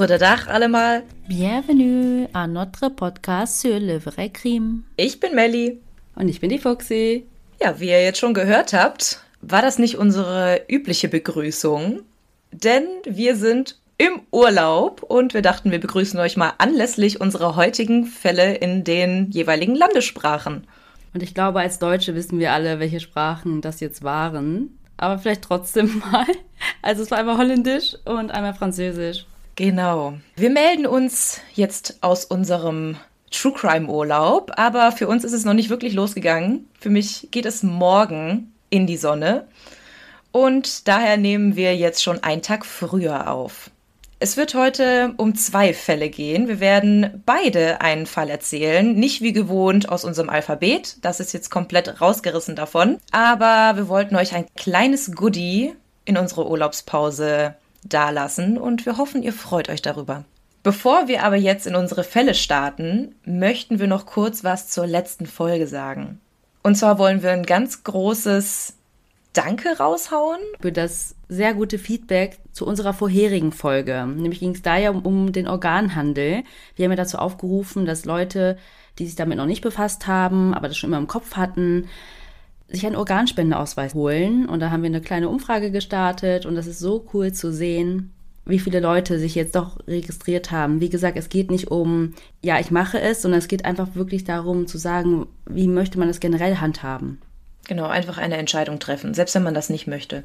Goedendag allemal. Bienvenue à notre podcast sur le vrai crime. Ich bin Melli. Und ich bin die Fuxi. Ja, wie ihr jetzt schon gehört habt, war das nicht unsere übliche Begrüßung, denn wir sind im Urlaub und wir dachten, wir begrüßen euch mal anlässlich unserer heutigen Fälle in den jeweiligen Landessprachen. Und ich glaube, als Deutsche wissen wir alle, welche Sprachen das jetzt waren. Aber vielleicht trotzdem mal. Also es war einmal Holländisch und einmal Französisch. Genau. Wir melden uns jetzt aus unserem True Crime Urlaub, aber für uns ist es noch nicht wirklich losgegangen. Für mich geht es morgen in die Sonne und daher nehmen wir jetzt schon einen Tag früher auf. Es wird heute um zwei Fälle gehen. Wir werden beide einen Fall erzählen. Nicht wie gewohnt aus unserem Alphabet. Das ist jetzt komplett rausgerissen davon. Aber wir wollten euch ein kleines Goodie in unsere Urlaubspause dalassen und wir hoffen, ihr freut euch darüber. Bevor wir aber jetzt in unsere Fälle starten, möchten wir noch kurz was zur letzten Folge sagen. Und zwar wollen wir ein ganz großes Danke raushauen. Für das sehr gute Feedback zu unserer vorherigen Folge. Nämlich ging es da ja um, um, den Organhandel. Wir haben ja dazu aufgerufen, dass Leute, die sich damit noch nicht befasst haben, aber das schon immer im Kopf hatten, sich einen Organspendeausweis holen. Und da haben wir eine kleine Umfrage gestartet und das ist so cool zu sehen, wie viele Leute sich jetzt doch registriert haben. Wie gesagt, es geht nicht um, ja, ich mache es, sondern es geht einfach wirklich darum zu sagen, wie möchte man es generell handhaben. Genau, einfach eine Entscheidung treffen, selbst wenn man das nicht möchte.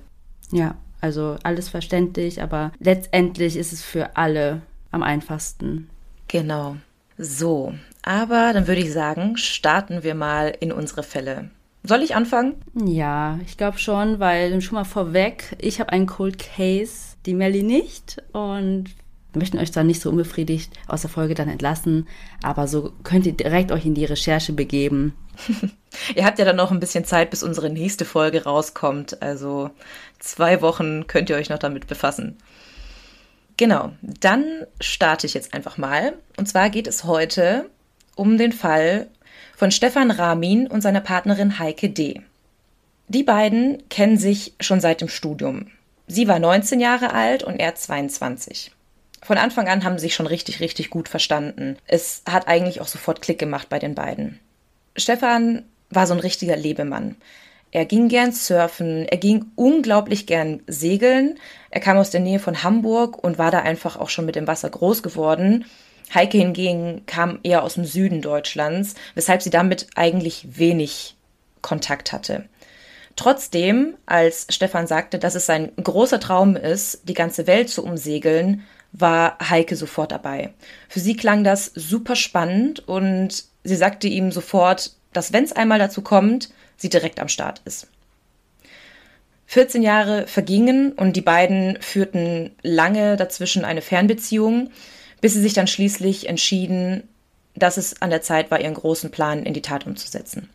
Ja, also alles verständlich, aber letztendlich ist es für alle am einfachsten. Genau. So, aber dann würde ich sagen, starten wir mal in unsere Fälle. Soll ich anfangen? Ja, ich glaube schon, weil schon mal vorweg, ich habe einen Cold Case, die Melly nicht und wir möchten euch dann nicht so unbefriedigt aus der Folge dann entlassen, aber so könnt ihr direkt euch in die Recherche begeben. ihr habt ja dann noch ein bisschen Zeit, bis unsere nächste Folge rauskommt. Also zwei Wochen könnt ihr euch noch damit befassen. Genau, dann starte ich jetzt einfach mal. Und zwar geht es heute um den Fall von Stefan Ramin und seiner Partnerin Heike D. Die beiden kennen sich schon seit dem Studium. Sie war 19 Jahre alt und er 22. Von Anfang an haben sie sich schon richtig, richtig gut verstanden. Es hat eigentlich auch sofort Klick gemacht bei den beiden. Stefan war so ein richtiger Lebemann. Er ging gern surfen, er ging unglaublich gern segeln. Er kam aus der Nähe von Hamburg und war da einfach auch schon mit dem Wasser groß geworden. Heike hingegen kam eher aus dem Süden Deutschlands, weshalb sie damit eigentlich wenig Kontakt hatte. Trotzdem, als Stefan sagte, dass es sein großer Traum ist, die ganze Welt zu umsegeln, war Heike sofort dabei. Für sie klang das super spannend und sie sagte ihm sofort, dass wenn es einmal dazu kommt, sie direkt am Start ist. 14 Jahre vergingen und die beiden führten lange dazwischen eine Fernbeziehung, bis sie sich dann schließlich entschieden, dass es an der Zeit war, ihren großen Plan in die Tat umzusetzen.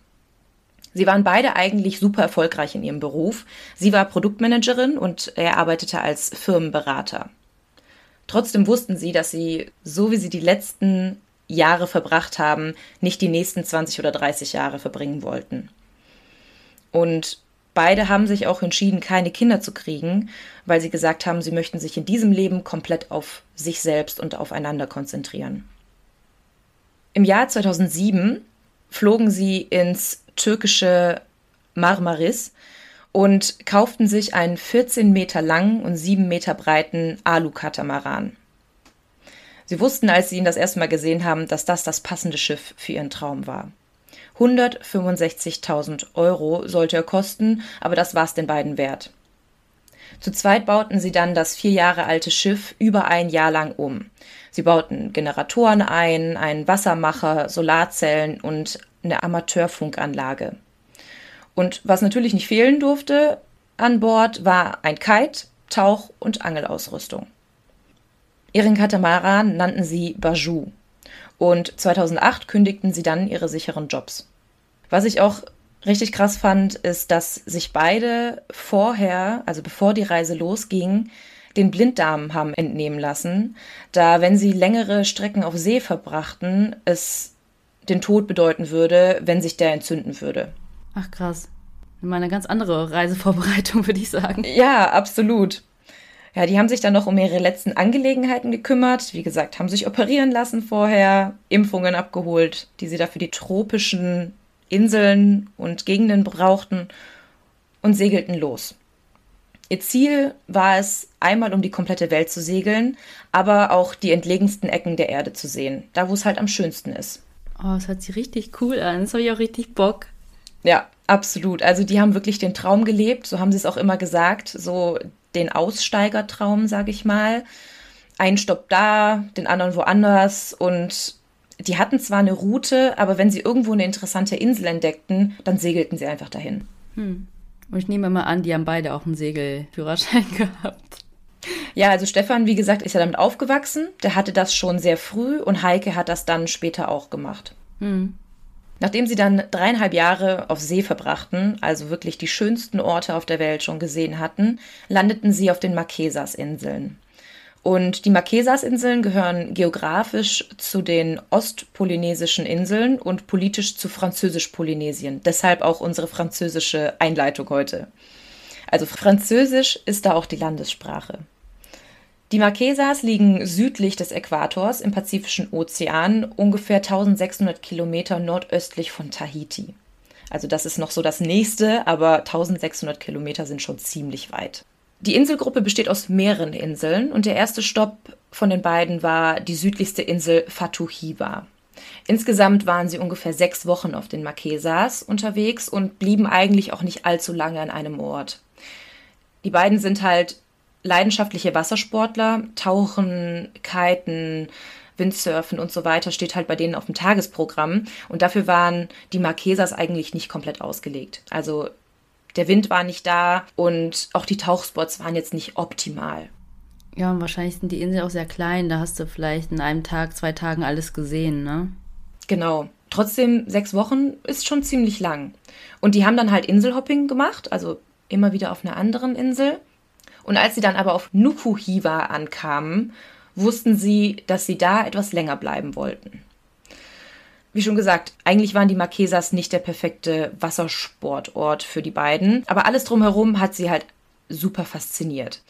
Sie waren beide eigentlich super erfolgreich in ihrem Beruf. Sie war Produktmanagerin und er arbeitete als Firmenberater. Trotzdem wussten sie, dass sie, so wie sie die letzten Jahre verbracht haben, nicht die nächsten 20 oder 30 Jahre verbringen wollten. Und beide haben sich auch entschieden, keine Kinder zu kriegen, weil sie gesagt haben, sie möchten sich in diesem Leben komplett auf sich selbst und aufeinander konzentrieren. Im Jahr 2007 flogen sie ins türkische Marmaris und kauften sich einen 14 Meter langen und 7 Meter breiten Alu-Katamaran. Sie wussten, als sie ihn das erste Mal gesehen haben, dass das das passende Schiff für ihren Traum war. 165.000 Euro sollte er kosten, aber das war es den beiden wert. Zu zweit bauten sie dann das vier Jahre alte Schiff über ein Jahr lang um. Sie bauten Generatoren ein, einen Wassermacher, Solarzellen und eine Amateurfunkanlage. Und was natürlich nicht fehlen durfte an Bord, war ein Kite, Tauch- und Angelausrüstung. Ihren Katamaran nannten sie Bajou. Und 2008 kündigten sie dann ihre sicheren Jobs. Was ich auch richtig krass fand, ist, dass sich beide vorher, also bevor die Reise losging, den Blinddarm haben entnehmen lassen, da wenn sie längere Strecken auf See verbrachten, es den Tod bedeuten würde, wenn sich der entzünden würde. Ach krass. Mal eine ganz andere Reisevorbereitung, würde ich sagen. Ja, absolut. Ja, die haben sich dann noch um ihre letzten Angelegenheiten gekümmert. Wie gesagt, haben sich operieren lassen vorher, Impfungen abgeholt, die sie da für die tropischen Inseln und Gegenden brauchten und segelten los. Ihr Ziel war es, einmal um die komplette Welt zu segeln, aber auch die entlegensten Ecken der Erde zu sehen, da wo es halt am schönsten ist. Oh, das hört sich richtig cool an. Das habe ich auch richtig Bock. Ja, absolut. Also die haben wirklich den Traum gelebt, so haben sie es auch immer gesagt, so den Aussteigertraum, sage ich mal. Ein Stopp da, den anderen woanders und die hatten zwar eine Route, aber wenn sie irgendwo eine interessante Insel entdeckten, dann segelten sie einfach dahin. Hm. Und ich nehme mal an, die haben beide auch einen Segelführerschein gehabt. Ja, also Stefan, wie gesagt, ist ja damit aufgewachsen. Der hatte das schon sehr früh und Heike hat das dann später auch gemacht. Hm. Nachdem sie dann dreieinhalb Jahre auf See verbrachten, also wirklich die schönsten Orte auf der Welt schon gesehen hatten, landeten sie auf den Marquesas-Inseln. Und die Marquesas-Inseln gehören geografisch zu den ostpolynesischen Inseln und politisch zu Französisch-Polynesien. Deshalb auch unsere französische Einleitung heute. Also Französisch ist da auch die Landessprache. Die Marquesas liegen südlich des Äquators im Pazifischen Ozean, ungefähr 1600 Kilometer nordöstlich von Tahiti. Also das ist noch so das nächste, aber 1600 Kilometer sind schon ziemlich weit. Die Inselgruppe besteht aus mehreren Inseln und der erste Stopp von den beiden war die südlichste Insel Fatuhiva. Insgesamt waren sie ungefähr sechs Wochen auf den Marquesas unterwegs und blieben eigentlich auch nicht allzu lange an einem Ort. Die beiden sind halt leidenschaftliche Wassersportler, Tauchen, Kiten, Windsurfen und so weiter steht halt bei denen auf dem Tagesprogramm. Und dafür waren die Marquesas eigentlich nicht komplett ausgelegt. Also der Wind war nicht da und auch die Tauchspots waren jetzt nicht optimal. Ja, und wahrscheinlich sind die Inseln auch sehr klein. Da hast du vielleicht in einem Tag, zwei Tagen alles gesehen, ne? Genau. Trotzdem, sechs Wochen ist schon ziemlich lang. Und die haben dann halt Inselhopping gemacht, also immer wieder auf einer anderen Insel. Und als sie dann aber auf Nukuhiva ankamen, wussten sie, dass sie da etwas länger bleiben wollten. Wie schon gesagt, eigentlich waren die Marquesas nicht der perfekte Wassersportort für die beiden, aber alles drumherum hat sie halt super fasziniert.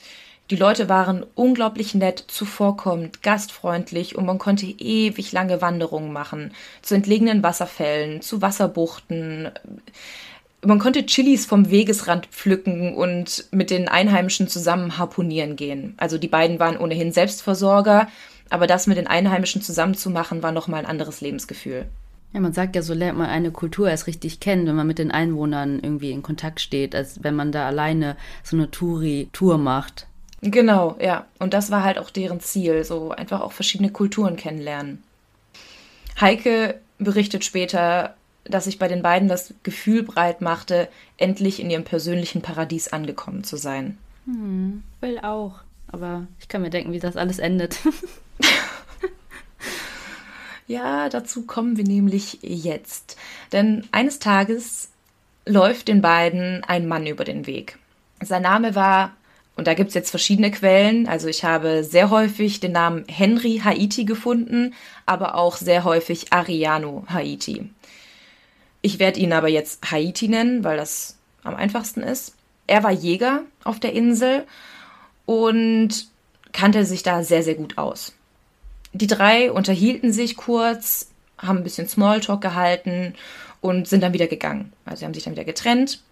Die Leute waren unglaublich nett, zuvorkommend, gastfreundlich und man konnte ewig lange Wanderungen machen. Zu entlegenen Wasserfällen, zu Wasserbuchten man konnte Chilis vom Wegesrand pflücken und mit den Einheimischen zusammen harponieren gehen. Also die beiden waren ohnehin Selbstversorger, aber das mit den Einheimischen zusammenzumachen war nochmal ein anderes Lebensgefühl. Ja, man sagt ja, so lernt man eine Kultur erst richtig kennen, wenn man mit den Einwohnern irgendwie in Kontakt steht, als wenn man da alleine so eine Touri-Tour macht. Genau, ja. Und das war halt auch deren Ziel, so einfach auch verschiedene Kulturen kennenlernen. Heike berichtet später, dass sich bei den beiden das Gefühl breit machte, endlich in ihrem persönlichen Paradies angekommen zu sein. Hm, will auch. Aber ich kann mir denken, wie das alles endet. ja, dazu kommen wir nämlich jetzt. Denn eines Tages läuft den beiden ein Mann über den Weg. Sein Name war, und da gibt es jetzt verschiedene Quellen, also ich habe sehr häufig den Namen Henry Haiti gefunden, aber auch sehr häufig Ariano Haiti. Ich werde ihn aber jetzt Haiti nennen, weil das am einfachsten ist. Er war Jäger auf der Insel und kannte sich da sehr, sehr gut aus. Die drei unterhielten sich kurz, haben ein bisschen Smalltalk gehalten und sind dann wieder gegangen. Also sie haben sich dann wieder getrennt.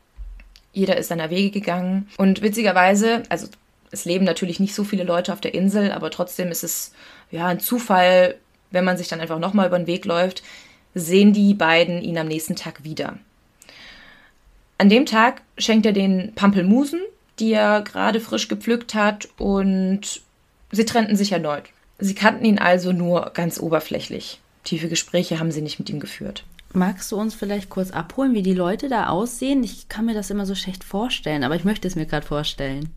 Jeder ist seiner Wege gegangen. Und witzigerweise, also es leben natürlich nicht so viele Leute auf der Insel, aber trotzdem ist es ja ein Zufall, wenn man sich dann einfach nochmal über den Weg läuft, sehen die beiden ihn am nächsten Tag wieder. An dem Tag schenkt er den Pampelmusen, die er gerade frisch gepflückt hat, und sie trennten sich erneut. Sie kannten ihn also nur ganz oberflächlich. Tiefe Gespräche haben sie nicht mit ihm geführt. Magst du uns vielleicht kurz abholen, wie die Leute da aussehen? Ich kann mir das immer so schlecht vorstellen, aber ich möchte es mir gerade vorstellen.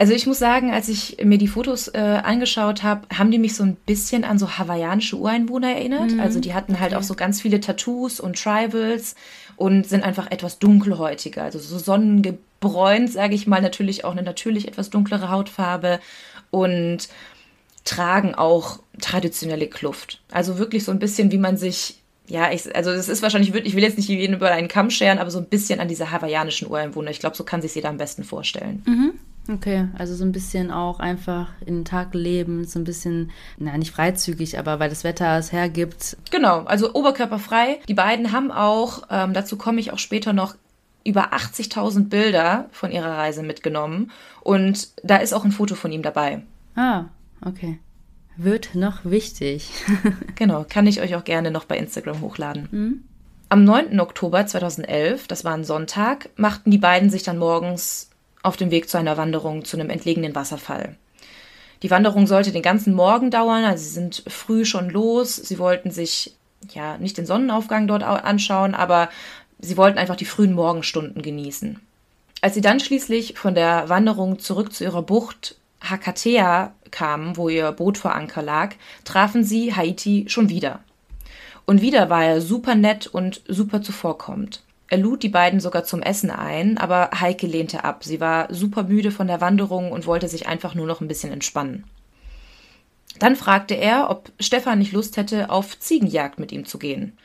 Also ich muss sagen, als ich mir die Fotos äh, angeschaut habe, haben die mich so ein bisschen an so hawaiianische Ureinwohner erinnert. Mhm. Also die hatten halt okay. auch so ganz viele Tattoos und Tribals und sind einfach etwas dunkelhäutiger, also so sonnengebräunt, sage ich mal, natürlich auch eine natürlich etwas dunklere Hautfarbe und tragen auch traditionelle Kluft. Also wirklich so ein bisschen, wie man sich ja, ich, also es ist wahrscheinlich wirklich, ich will jetzt nicht jeden über einen Kamm scheren, aber so ein bisschen an diese hawaiianischen Ureinwohner. Ich glaube, so kann sich jeder am besten vorstellen. Mhm. Okay, also so ein bisschen auch einfach in den Tag leben, so ein bisschen, na, nicht freizügig, aber weil das Wetter es hergibt. Genau, also oberkörperfrei. Die beiden haben auch, ähm, dazu komme ich auch später noch, über 80.000 Bilder von ihrer Reise mitgenommen. Und da ist auch ein Foto von ihm dabei. Ah, okay. Wird noch wichtig. genau, kann ich euch auch gerne noch bei Instagram hochladen. Mhm. Am 9. Oktober 2011, das war ein Sonntag, machten die beiden sich dann morgens auf den Weg zu einer Wanderung zu einem entlegenen Wasserfall. Die Wanderung sollte den ganzen Morgen dauern, also sie sind früh schon los. Sie wollten sich ja nicht den Sonnenaufgang dort anschauen, aber sie wollten einfach die frühen Morgenstunden genießen. Als sie dann schließlich von der Wanderung zurück zu ihrer Bucht Hakatea kamen, wo ihr Boot vor Anker lag, trafen sie Haiti schon wieder. Und wieder war er super nett und super zuvorkommend. Er lud die beiden sogar zum Essen ein, aber Heike lehnte ab. Sie war super müde von der Wanderung und wollte sich einfach nur noch ein bisschen entspannen. Dann fragte er, ob Stefan nicht Lust hätte, auf Ziegenjagd mit ihm zu gehen.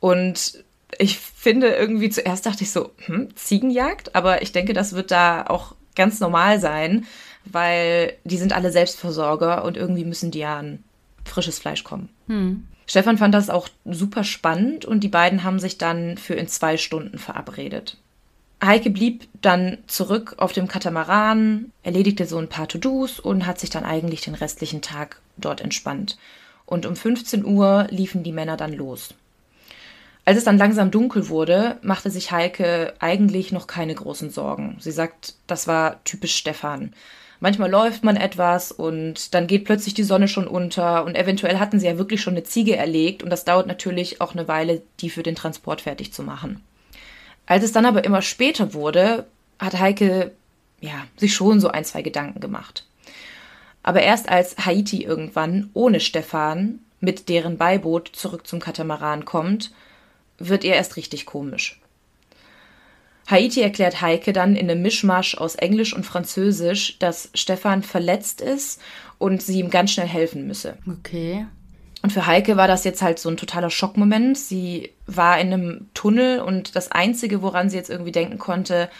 Und ich finde irgendwie zuerst dachte ich so, hm, Ziegenjagd, aber ich denke, das wird da auch ganz normal sein, weil die sind alle Selbstversorger und irgendwie müssen die ja an frisches Fleisch kommen. Hm. Stefan fand das auch super spannend und die beiden haben sich dann für in zwei Stunden verabredet. Heike blieb dann zurück auf dem Katamaran, erledigte so ein paar To-Dos und hat sich dann eigentlich den restlichen Tag dort entspannt. Und um 15 Uhr liefen die Männer dann los. Als es dann langsam dunkel wurde, machte sich Heike eigentlich noch keine großen Sorgen. Sie sagt, das war typisch Stefan. Manchmal läuft man etwas und dann geht plötzlich die Sonne schon unter und eventuell hatten sie ja wirklich schon eine Ziege erlegt und das dauert natürlich auch eine Weile, die für den Transport fertig zu machen. Als es dann aber immer später wurde, hat Heike ja, sich schon so ein, zwei Gedanken gemacht. Aber erst als Haiti irgendwann ohne Stefan mit deren Beiboot zurück zum Katamaran kommt, wird ihr erst richtig komisch. Haiti erklärt Heike dann in einem Mischmasch aus Englisch und Französisch, dass Stefan verletzt ist und sie ihm ganz schnell helfen müsse. Okay. Und für Heike war das jetzt halt so ein totaler Schockmoment. Sie war in einem Tunnel und das Einzige, woran sie jetzt irgendwie denken konnte,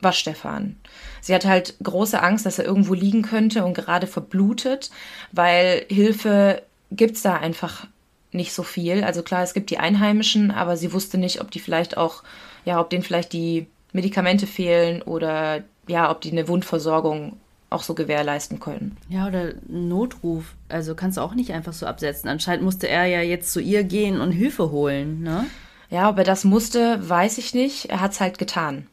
war Stefan. Sie hatte halt große Angst, dass er irgendwo liegen könnte und gerade verblutet, weil Hilfe gibt's da einfach nicht so viel. Also klar, es gibt die Einheimischen, aber sie wusste nicht, ob die vielleicht auch, ja, ob denen vielleicht die Medikamente fehlen oder ja, ob die eine Wundversorgung auch so gewährleisten können. Ja, oder Notruf. Also kannst du auch nicht einfach so absetzen. Anscheinend musste er ja jetzt zu ihr gehen und Hilfe holen, ne? Ja, ob er das musste, weiß ich nicht. Er hat es halt getan.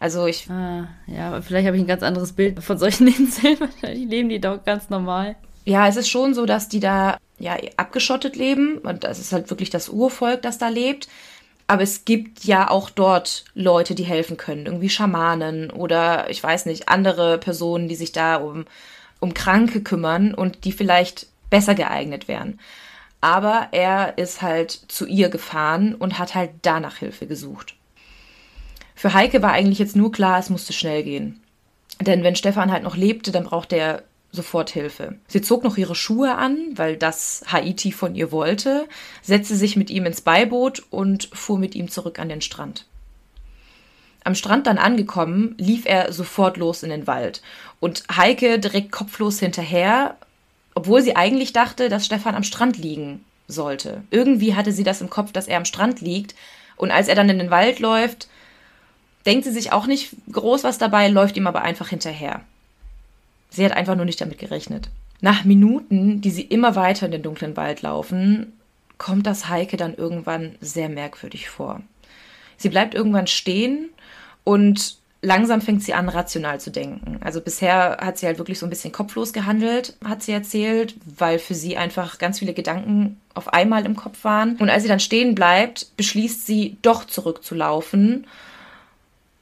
Also ich. Ah, ja, aber vielleicht habe ich ein ganz anderes Bild von solchen Inseln. Wahrscheinlich leben die doch ganz normal. Ja, es ist schon so, dass die da ja abgeschottet leben und das ist halt wirklich das Urvolk, das da lebt. Aber es gibt ja auch dort Leute, die helfen können, irgendwie Schamanen oder ich weiß nicht, andere Personen, die sich da um, um Kranke kümmern und die vielleicht besser geeignet wären. Aber er ist halt zu ihr gefahren und hat halt danach Hilfe gesucht. Für Heike war eigentlich jetzt nur klar, es musste schnell gehen. Denn wenn Stefan halt noch lebte, dann brauchte er Soforthilfe. Sie zog noch ihre Schuhe an, weil das Haiti von ihr wollte, setzte sich mit ihm ins Beiboot und fuhr mit ihm zurück an den Strand. Am Strand dann angekommen, lief er sofort los in den Wald und Heike direkt kopflos hinterher, obwohl sie eigentlich dachte, dass Stefan am Strand liegen sollte. Irgendwie hatte sie das im Kopf, dass er am Strand liegt und als er dann in den Wald läuft, denkt sie sich auch nicht groß was dabei, läuft ihm aber einfach hinterher. Sie hat einfach nur nicht damit gerechnet. Nach Minuten, die sie immer weiter in den dunklen Wald laufen, kommt das Heike dann irgendwann sehr merkwürdig vor. Sie bleibt irgendwann stehen und langsam fängt sie an, rational zu denken. Also bisher hat sie halt wirklich so ein bisschen kopflos gehandelt, hat sie erzählt, weil für sie einfach ganz viele Gedanken auf einmal im Kopf waren. Und als sie dann stehen bleibt, beschließt sie doch zurückzulaufen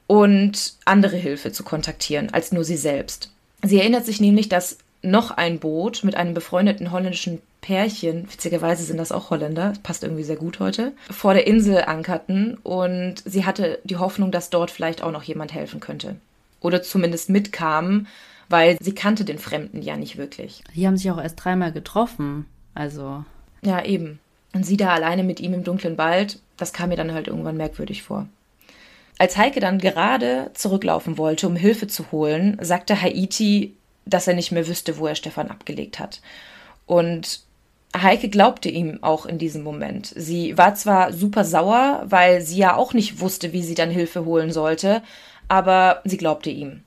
und andere Hilfe zu kontaktieren als nur sie selbst. Sie erinnert sich nämlich, dass noch ein Boot mit einem befreundeten holländischen Pärchen, witzigerweise sind das auch Holländer, passt irgendwie sehr gut heute, vor der Insel ankerten und sie hatte die Hoffnung, dass dort vielleicht auch noch jemand helfen könnte. Oder zumindest mitkam, weil sie kannte den Fremden ja nicht wirklich. Die haben sich auch erst dreimal getroffen, also. Ja, eben. Und sie da alleine mit ihm im dunklen Wald, das kam mir dann halt irgendwann merkwürdig vor. Als Heike dann gerade zurücklaufen wollte, um Hilfe zu holen, sagte Haiti, dass er nicht mehr wüsste, wo er Stefan abgelegt hat. Und Heike glaubte ihm auch in diesem Moment. Sie war zwar super sauer, weil sie ja auch nicht wusste, wie sie dann Hilfe holen sollte, aber sie glaubte ihm.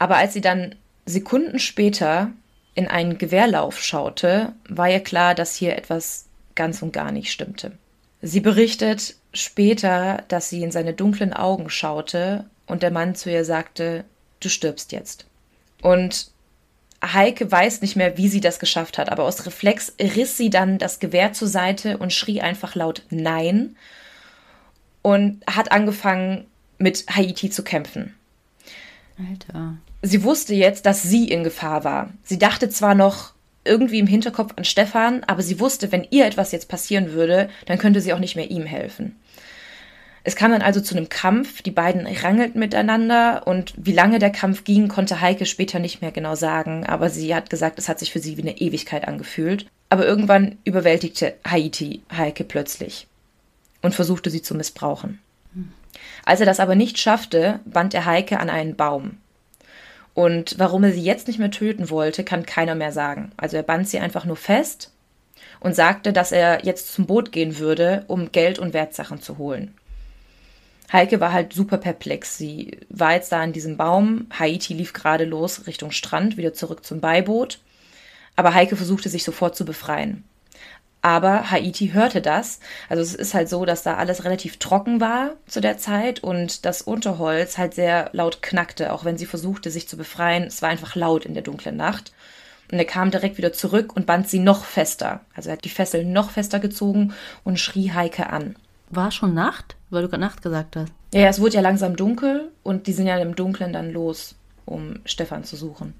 Aber als sie dann Sekunden später in einen Gewehrlauf schaute, war ihr klar, dass hier etwas ganz und gar nicht stimmte. Sie berichtet später, dass sie in seine dunklen Augen schaute und der Mann zu ihr sagte, du stirbst jetzt. Und Heike weiß nicht mehr, wie sie das geschafft hat, aber aus Reflex riss sie dann das Gewehr zur Seite und schrie einfach laut Nein und hat angefangen, mit Haiti zu kämpfen. Alter. Sie wusste jetzt, dass sie in Gefahr war. Sie dachte zwar noch irgendwie im Hinterkopf an Stefan, aber sie wusste, wenn ihr etwas jetzt passieren würde, dann könnte sie auch nicht mehr ihm helfen. Es kam dann also zu einem Kampf, die beiden rangelten miteinander und wie lange der Kampf ging, konnte Heike später nicht mehr genau sagen, aber sie hat gesagt, es hat sich für sie wie eine Ewigkeit angefühlt. Aber irgendwann überwältigte Haiti Heike plötzlich und versuchte sie zu missbrauchen. Als er das aber nicht schaffte, band er Heike an einen Baum. Und warum er sie jetzt nicht mehr töten wollte, kann keiner mehr sagen. Also er band sie einfach nur fest und sagte, dass er jetzt zum Boot gehen würde, um Geld und Wertsachen zu holen. Heike war halt super perplex. Sie war jetzt da an diesem Baum. Haiti lief gerade los Richtung Strand, wieder zurück zum Beiboot. Aber Heike versuchte sich sofort zu befreien. Aber Haiti hörte das. Also es ist halt so, dass da alles relativ trocken war zu der Zeit und das Unterholz halt sehr laut knackte, auch wenn sie versuchte, sich zu befreien. Es war einfach laut in der dunklen Nacht. Und er kam direkt wieder zurück und band sie noch fester. Also er hat die Fesseln noch fester gezogen und schrie Heike an. War schon Nacht? Weil du gerade Nacht gesagt hast. Ja, es wurde ja langsam dunkel und die sind ja im Dunkeln dann los, um Stefan zu suchen.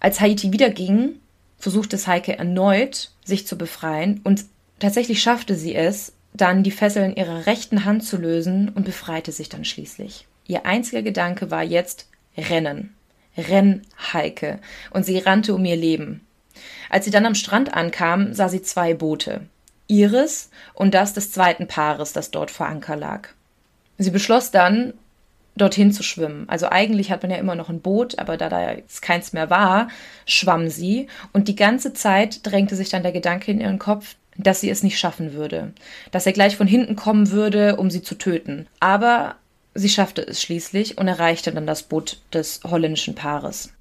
Als Haiti wieder ging, versuchte es Heike erneut, sich zu befreien und tatsächlich schaffte sie es, dann die Fesseln ihrer rechten Hand zu lösen und befreite sich dann schließlich. Ihr einziger Gedanke war jetzt Rennen. Renn, Heike. Und sie rannte um ihr Leben. Als sie dann am Strand ankam, sah sie zwei Boote ihres und das des zweiten Paares, das dort vor Anker lag. Sie beschloss dann, dorthin zu schwimmen. Also eigentlich hat man ja immer noch ein Boot, aber da da jetzt keins mehr war, schwamm sie und die ganze Zeit drängte sich dann der Gedanke in ihren Kopf, dass sie es nicht schaffen würde, dass er gleich von hinten kommen würde, um sie zu töten. Aber sie schaffte es schließlich und erreichte dann das Boot des holländischen Paares.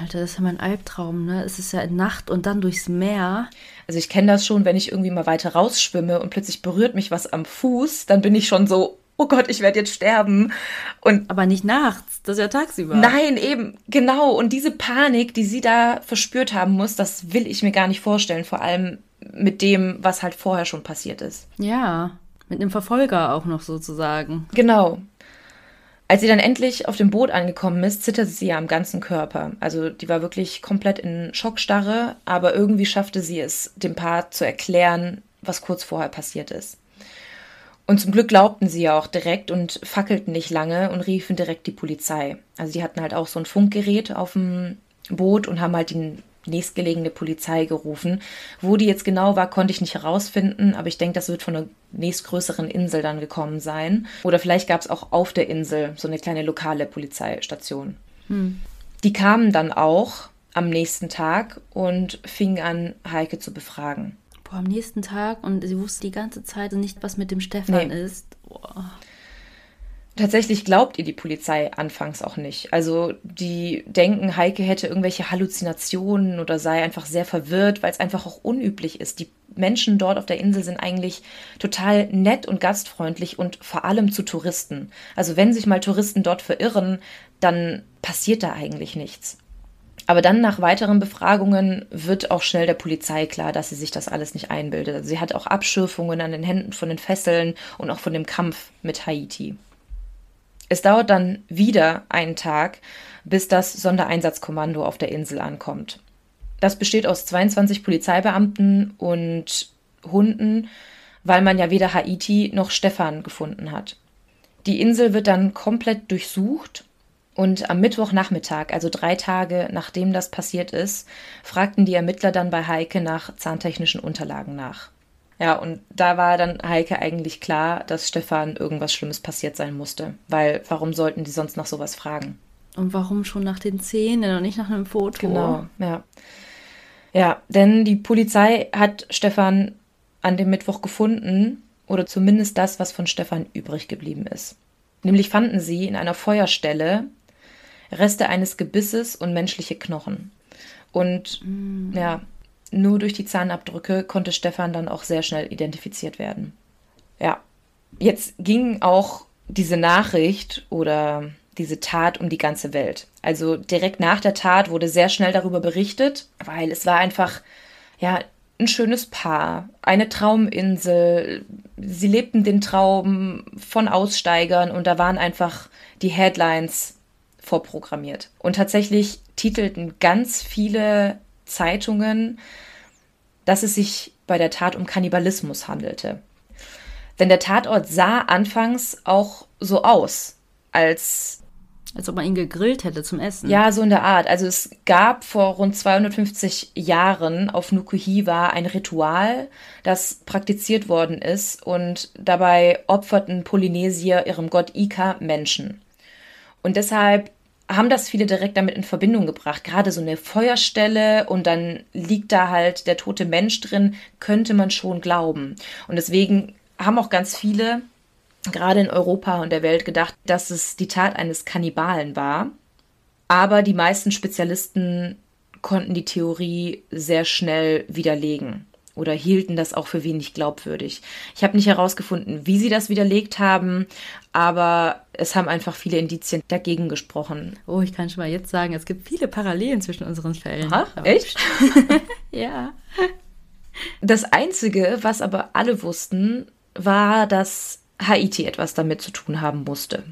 Alter, das ist ja mein Albtraum, ne? Es ist ja Nacht und dann durchs Meer. Also ich kenne das schon, wenn ich irgendwie mal weiter rausschwimme und plötzlich berührt mich was am Fuß, dann bin ich schon so, oh Gott, ich werde jetzt sterben. Und aber nicht nachts, das ist ja tagsüber. Nein, eben, genau. Und diese Panik, die sie da verspürt haben muss, das will ich mir gar nicht vorstellen. Vor allem mit dem, was halt vorher schon passiert ist. Ja, mit einem Verfolger auch noch sozusagen. Genau. Als sie dann endlich auf dem Boot angekommen ist, zitterte sie ja am ganzen Körper. Also die war wirklich komplett in Schockstarre, aber irgendwie schaffte sie es, dem Paar zu erklären, was kurz vorher passiert ist. Und zum Glück glaubten sie ja auch direkt und fackelten nicht lange und riefen direkt die Polizei. Also die hatten halt auch so ein Funkgerät auf dem Boot und haben halt den nächstgelegene Polizei gerufen. Wo die jetzt genau war, konnte ich nicht herausfinden, aber ich denke, das wird von einer nächstgrößeren Insel dann gekommen sein. Oder vielleicht gab es auch auf der Insel so eine kleine lokale Polizeistation. Hm. Die kamen dann auch am nächsten Tag und fingen an, Heike zu befragen. Boah, am nächsten Tag und sie wusste die ganze Zeit nicht, was mit dem Stefan nee. ist. Boah. Tatsächlich glaubt ihr die Polizei anfangs auch nicht. Also die denken, Heike hätte irgendwelche Halluzinationen oder sei einfach sehr verwirrt, weil es einfach auch unüblich ist. Die Menschen dort auf der Insel sind eigentlich total nett und gastfreundlich und vor allem zu Touristen. Also wenn sich mal Touristen dort verirren, dann passiert da eigentlich nichts. Aber dann nach weiteren Befragungen wird auch schnell der Polizei klar, dass sie sich das alles nicht einbildet. Sie hat auch Abschürfungen an den Händen von den Fesseln und auch von dem Kampf mit Haiti. Es dauert dann wieder einen Tag, bis das Sondereinsatzkommando auf der Insel ankommt. Das besteht aus 22 Polizeibeamten und Hunden, weil man ja weder Haiti noch Stefan gefunden hat. Die Insel wird dann komplett durchsucht und am Mittwochnachmittag, also drei Tage nachdem das passiert ist, fragten die Ermittler dann bei Heike nach zahntechnischen Unterlagen nach. Ja, und da war dann Heike eigentlich klar, dass Stefan irgendwas Schlimmes passiert sein musste. Weil warum sollten die sonst nach sowas fragen? Und warum schon nach den Zähnen und nicht nach einem Foto? Genau, ja. Ja, denn die Polizei hat Stefan an dem Mittwoch gefunden oder zumindest das, was von Stefan übrig geblieben ist. Nämlich fanden sie in einer Feuerstelle Reste eines Gebisses und menschliche Knochen. Und mm. ja, nur durch die Zahnabdrücke konnte Stefan dann auch sehr schnell identifiziert werden. Ja, jetzt ging auch diese Nachricht oder diese Tat um die ganze Welt. Also direkt nach der Tat wurde sehr schnell darüber berichtet, weil es war einfach, ja, ein schönes Paar, eine Trauminsel. Sie lebten den Traum von Aussteigern und da waren einfach die Headlines vorprogrammiert. Und tatsächlich titelten ganz viele Zeitungen, dass es sich bei der Tat um Kannibalismus handelte. Denn der Tatort sah anfangs auch so aus, als als ob man ihn gegrillt hätte zum Essen. Ja, so in der Art. Also es gab vor rund 250 Jahren auf Nukuhiva ein Ritual, das praktiziert worden ist und dabei opferten Polynesier ihrem Gott Ika Menschen. Und deshalb haben das viele direkt damit in Verbindung gebracht. Gerade so eine Feuerstelle und dann liegt da halt der tote Mensch drin, könnte man schon glauben. Und deswegen haben auch ganz viele gerade in Europa und der Welt gedacht, dass es die Tat eines Kannibalen war. Aber die meisten Spezialisten konnten die Theorie sehr schnell widerlegen oder hielten das auch für wenig glaubwürdig. Ich habe nicht herausgefunden, wie sie das widerlegt haben, aber es haben einfach viele Indizien dagegen gesprochen. Oh, ich kann schon mal jetzt sagen, es gibt viele Parallelen zwischen unseren Fällen. Aha, echt? ja. Das Einzige, was aber alle wussten, war, dass Haiti etwas damit zu tun haben musste.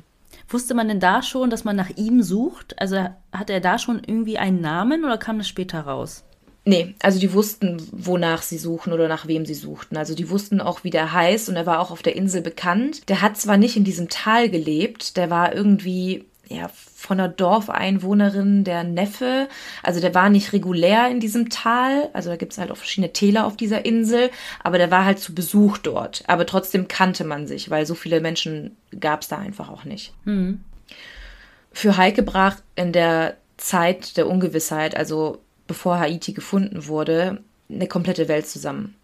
Wusste man denn da schon, dass man nach ihm sucht? Also hat er da schon irgendwie einen Namen oder kam das später raus? Nee, also die wussten, wonach sie suchen oder nach wem sie suchten. Also die wussten auch, wie der heißt und er war auch auf der Insel bekannt. Der hat zwar nicht in diesem Tal gelebt, der war irgendwie ja, von einer Dorfeinwohnerin der Neffe. Also der war nicht regulär in diesem Tal. Also da gibt es halt auch verschiedene Täler auf dieser Insel. Aber der war halt zu Besuch dort. Aber trotzdem kannte man sich, weil so viele Menschen gab es da einfach auch nicht. Mhm. Für Heike brach in der Zeit der Ungewissheit, also bevor Haiti gefunden wurde, eine komplette Welt zusammen.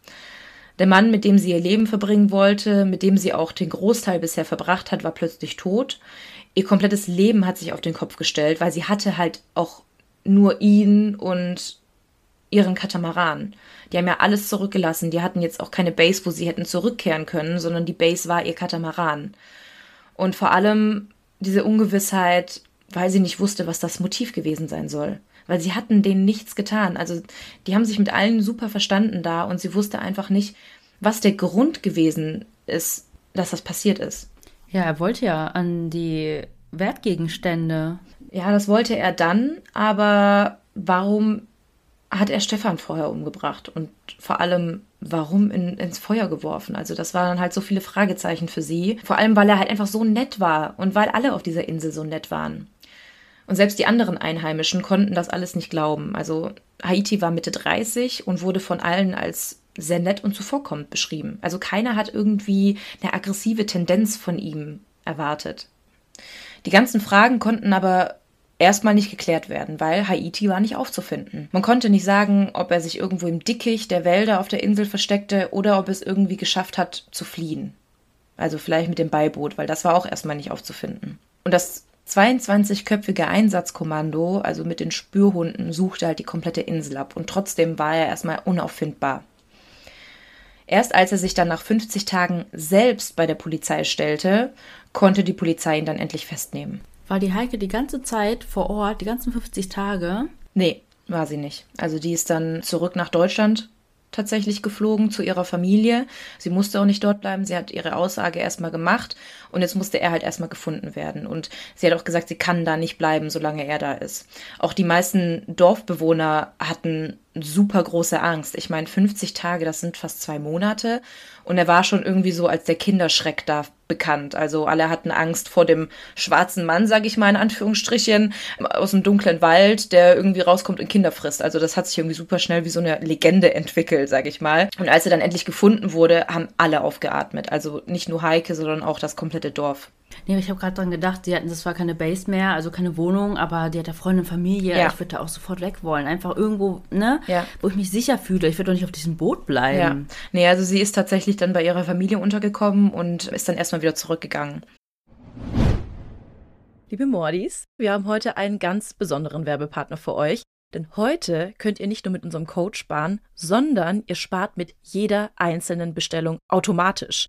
Der Mann, mit dem sie ihr Leben verbringen wollte, mit dem sie auch den Großteil bisher verbracht hat, war plötzlich tot ihr komplettes Leben hat sich auf den Kopf gestellt, weil sie hatte halt auch nur ihn und ihren Katamaran. Die haben ja alles zurückgelassen. Die hatten jetzt auch keine Base, wo sie hätten zurückkehren können, sondern die Base war ihr Katamaran. Und vor allem diese Ungewissheit, weil sie nicht wusste, was das Motiv gewesen sein soll. Weil sie hatten denen nichts getan. Also die haben sich mit allen super verstanden da und sie wusste einfach nicht, was der Grund gewesen ist, dass das passiert ist. Ja, er wollte ja an die Wertgegenstände. Ja, das wollte er dann, aber warum hat er Stefan vorher umgebracht und vor allem warum in, ins Feuer geworfen? Also das waren halt so viele Fragezeichen für sie. Vor allem, weil er halt einfach so nett war und weil alle auf dieser Insel so nett waren. Und selbst die anderen Einheimischen konnten das alles nicht glauben. Also Haiti war Mitte 30 und wurde von allen als sehr nett und zuvorkommend beschrieben. Also keiner hat irgendwie eine aggressive Tendenz von ihm erwartet. Die ganzen Fragen konnten aber erstmal nicht geklärt werden, weil Haiti war nicht aufzufinden. Man konnte nicht sagen, ob er sich irgendwo im Dickicht der Wälder auf der Insel versteckte oder ob es irgendwie geschafft hat zu fliehen. Also vielleicht mit dem Beiboot, weil das war auch erstmal nicht aufzufinden. Und das 22-köpfige Einsatzkommando, also mit den Spürhunden, suchte halt die komplette Insel ab und trotzdem war er erstmal unauffindbar. Erst als er sich dann nach 50 Tagen selbst bei der Polizei stellte, konnte die Polizei ihn dann endlich festnehmen. War die Heike die ganze Zeit vor Ort, die ganzen 50 Tage? Nee, war sie nicht. Also die ist dann zurück nach Deutschland tatsächlich geflogen zu ihrer Familie. Sie musste auch nicht dort bleiben. Sie hat ihre Aussage erstmal gemacht und jetzt musste er halt erstmal gefunden werden. Und sie hat auch gesagt, sie kann da nicht bleiben, solange er da ist. Auch die meisten Dorfbewohner hatten super große Angst. Ich meine, 50 Tage, das sind fast zwei Monate. Und er war schon irgendwie so als der Kinderschreck da bekannt. Also alle hatten Angst vor dem schwarzen Mann, sage ich mal in Anführungsstrichen, aus dem dunklen Wald, der irgendwie rauskommt und Kinder frisst. Also das hat sich irgendwie super schnell wie so eine Legende entwickelt, sage ich mal. Und als er dann endlich gefunden wurde, haben alle aufgeatmet. Also nicht nur Heike, sondern auch das komplette Dorf. Nee, ich habe gerade dran gedacht, die hatten, das war keine Base mehr, also keine Wohnung, aber die hat ja Freundin, Familie. Ja. Ich würde da auch sofort weg wollen. Einfach irgendwo, ne, ja. wo ich mich sicher fühle. Ich würde doch nicht auf diesem Boot bleiben. Ja. Nee, also sie ist tatsächlich dann bei ihrer Familie untergekommen und ist dann erstmal wieder zurückgegangen. Liebe Mordis, wir haben heute einen ganz besonderen Werbepartner für euch. Denn heute könnt ihr nicht nur mit unserem Code sparen, sondern ihr spart mit jeder einzelnen Bestellung automatisch.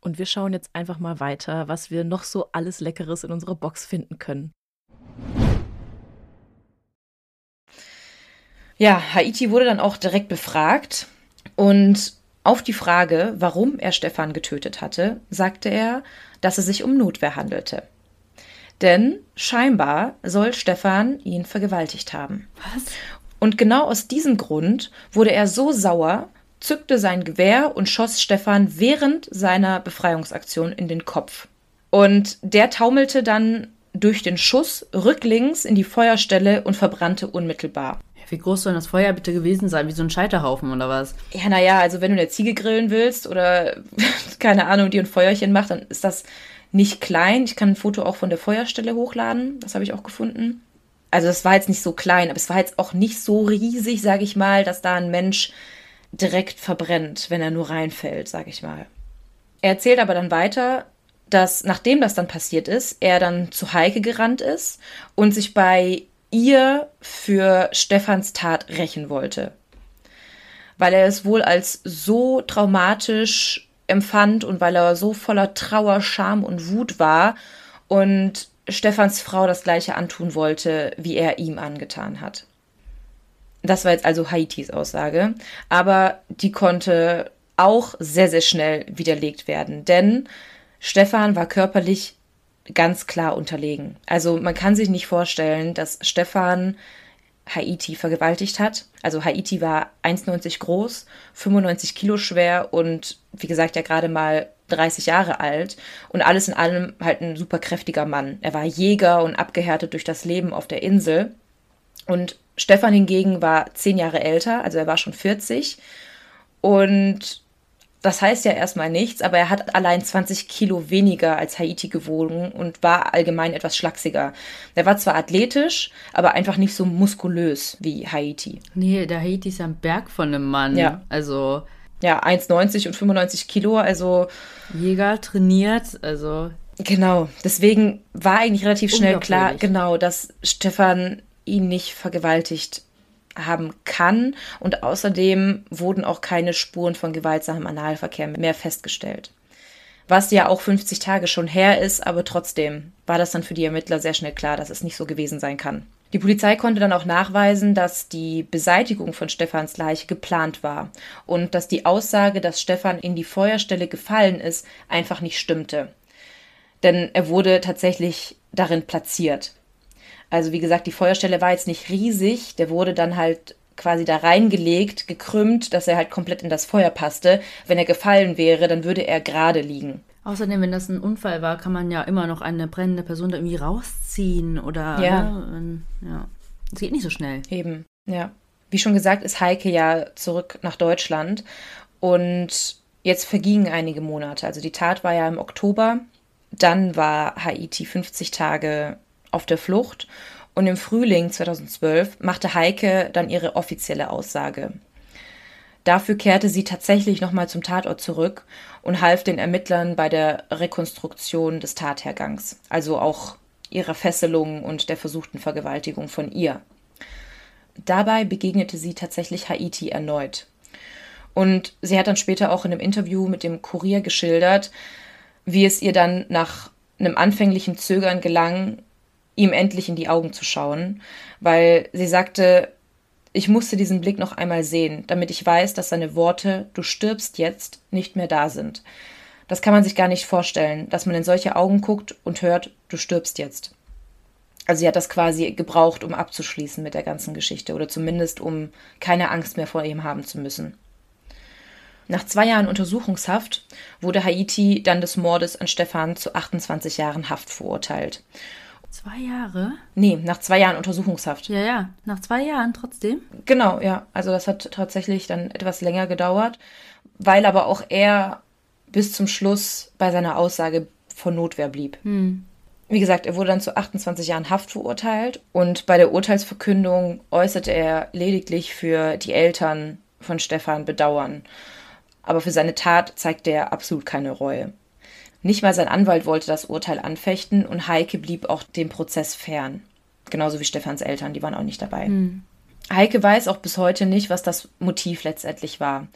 Und wir schauen jetzt einfach mal weiter, was wir noch so alles Leckeres in unserer Box finden können. Ja, Haiti wurde dann auch direkt befragt und auf die Frage, warum er Stefan getötet hatte, sagte er, dass es sich um Notwehr handelte. Denn scheinbar soll Stefan ihn vergewaltigt haben. Was? Und genau aus diesem Grund wurde er so sauer, zückte sein Gewehr und schoss Stefan während seiner Befreiungsaktion in den Kopf. Und der taumelte dann durch den Schuss rücklings in die Feuerstelle und verbrannte unmittelbar. Wie groß soll das Feuer bitte gewesen sein? Wie so ein Scheiterhaufen oder was? Ja, naja, also wenn du eine Ziege grillen willst oder keine Ahnung, die ein Feuerchen macht, dann ist das nicht klein. Ich kann ein Foto auch von der Feuerstelle hochladen. Das habe ich auch gefunden. Also das war jetzt nicht so klein, aber es war jetzt auch nicht so riesig, sage ich mal, dass da ein Mensch direkt verbrennt, wenn er nur reinfällt, sage ich mal. Er erzählt aber dann weiter, dass nachdem das dann passiert ist, er dann zu Heike gerannt ist und sich bei ihr für Stefans Tat rächen wollte. Weil er es wohl als so traumatisch empfand und weil er so voller Trauer, Scham und Wut war und Stefans Frau das gleiche antun wollte, wie er ihm angetan hat. Das war jetzt also Haitis Aussage, aber die konnte auch sehr, sehr schnell widerlegt werden, denn Stefan war körperlich ganz klar unterlegen. Also man kann sich nicht vorstellen, dass Stefan Haiti vergewaltigt hat. Also Haiti war 1,90 groß, 95 Kilo schwer und wie gesagt ja gerade mal 30 Jahre alt und alles in allem halt ein super kräftiger Mann. Er war Jäger und abgehärtet durch das Leben auf der Insel. Und Stefan hingegen war zehn Jahre älter, also er war schon 40 und das heißt ja erstmal nichts, aber er hat allein 20 Kilo weniger als Haiti gewogen und war allgemein etwas schlachsiger. Er war zwar athletisch, aber einfach nicht so muskulös wie Haiti. Nee, der Haiti ist ja ein Berg von einem Mann. Ja. Also. Ja, 1,90 und 95 Kilo, also. Jäger trainiert, also. Genau, deswegen war eigentlich relativ schnell klar, genau, dass Stefan ihn nicht vergewaltigt haben kann. Und außerdem wurden auch keine Spuren von gewaltsamem Analverkehr mehr festgestellt. Was ja auch 50 Tage schon her ist, aber trotzdem war das dann für die Ermittler sehr schnell klar, dass es nicht so gewesen sein kann. Die Polizei konnte dann auch nachweisen, dass die Beseitigung von Stefans Leiche geplant war und dass die Aussage, dass Stefan in die Feuerstelle gefallen ist, einfach nicht stimmte. Denn er wurde tatsächlich darin platziert. Also wie gesagt, die Feuerstelle war jetzt nicht riesig, der wurde dann halt quasi da reingelegt, gekrümmt, dass er halt komplett in das Feuer passte. Wenn er gefallen wäre, dann würde er gerade liegen. Außerdem, wenn das ein Unfall war, kann man ja immer noch eine brennende Person da irgendwie rausziehen oder ja. Ne, ja. Es geht nicht so schnell. Eben, ja. Wie schon gesagt, ist Heike ja zurück nach Deutschland und jetzt vergingen einige Monate. Also die Tat war ja im Oktober. Dann war Haiti 50 Tage auf der Flucht und im Frühling 2012 machte Heike dann ihre offizielle Aussage. Dafür kehrte sie tatsächlich nochmal zum Tatort zurück und half den Ermittlern bei der Rekonstruktion des Tathergangs, also auch ihrer Fesselung und der versuchten Vergewaltigung von ihr. Dabei begegnete sie tatsächlich Haiti erneut. Und sie hat dann später auch in einem Interview mit dem Kurier geschildert, wie es ihr dann nach einem anfänglichen Zögern gelang, ihm endlich in die Augen zu schauen, weil sie sagte, ich musste diesen Blick noch einmal sehen, damit ich weiß, dass seine Worte Du stirbst jetzt nicht mehr da sind. Das kann man sich gar nicht vorstellen, dass man in solche Augen guckt und hört, du stirbst jetzt. Also sie hat das quasi gebraucht, um abzuschließen mit der ganzen Geschichte oder zumindest um keine Angst mehr vor ihm haben zu müssen. Nach zwei Jahren Untersuchungshaft wurde Haiti dann des Mordes an Stefan zu 28 Jahren Haft verurteilt. Zwei Jahre? Nee, nach zwei Jahren Untersuchungshaft. Ja, ja, nach zwei Jahren trotzdem. Genau, ja. Also das hat tatsächlich dann etwas länger gedauert, weil aber auch er bis zum Schluss bei seiner Aussage von Notwehr blieb. Hm. Wie gesagt, er wurde dann zu 28 Jahren Haft verurteilt und bei der Urteilsverkündung äußerte er lediglich für die Eltern von Stefan Bedauern. Aber für seine Tat zeigte er absolut keine Reue. Nicht mal sein Anwalt wollte das Urteil anfechten und Heike blieb auch dem Prozess fern. Genauso wie Stefans Eltern, die waren auch nicht dabei. Hm. Heike weiß auch bis heute nicht, was das Motiv letztendlich war.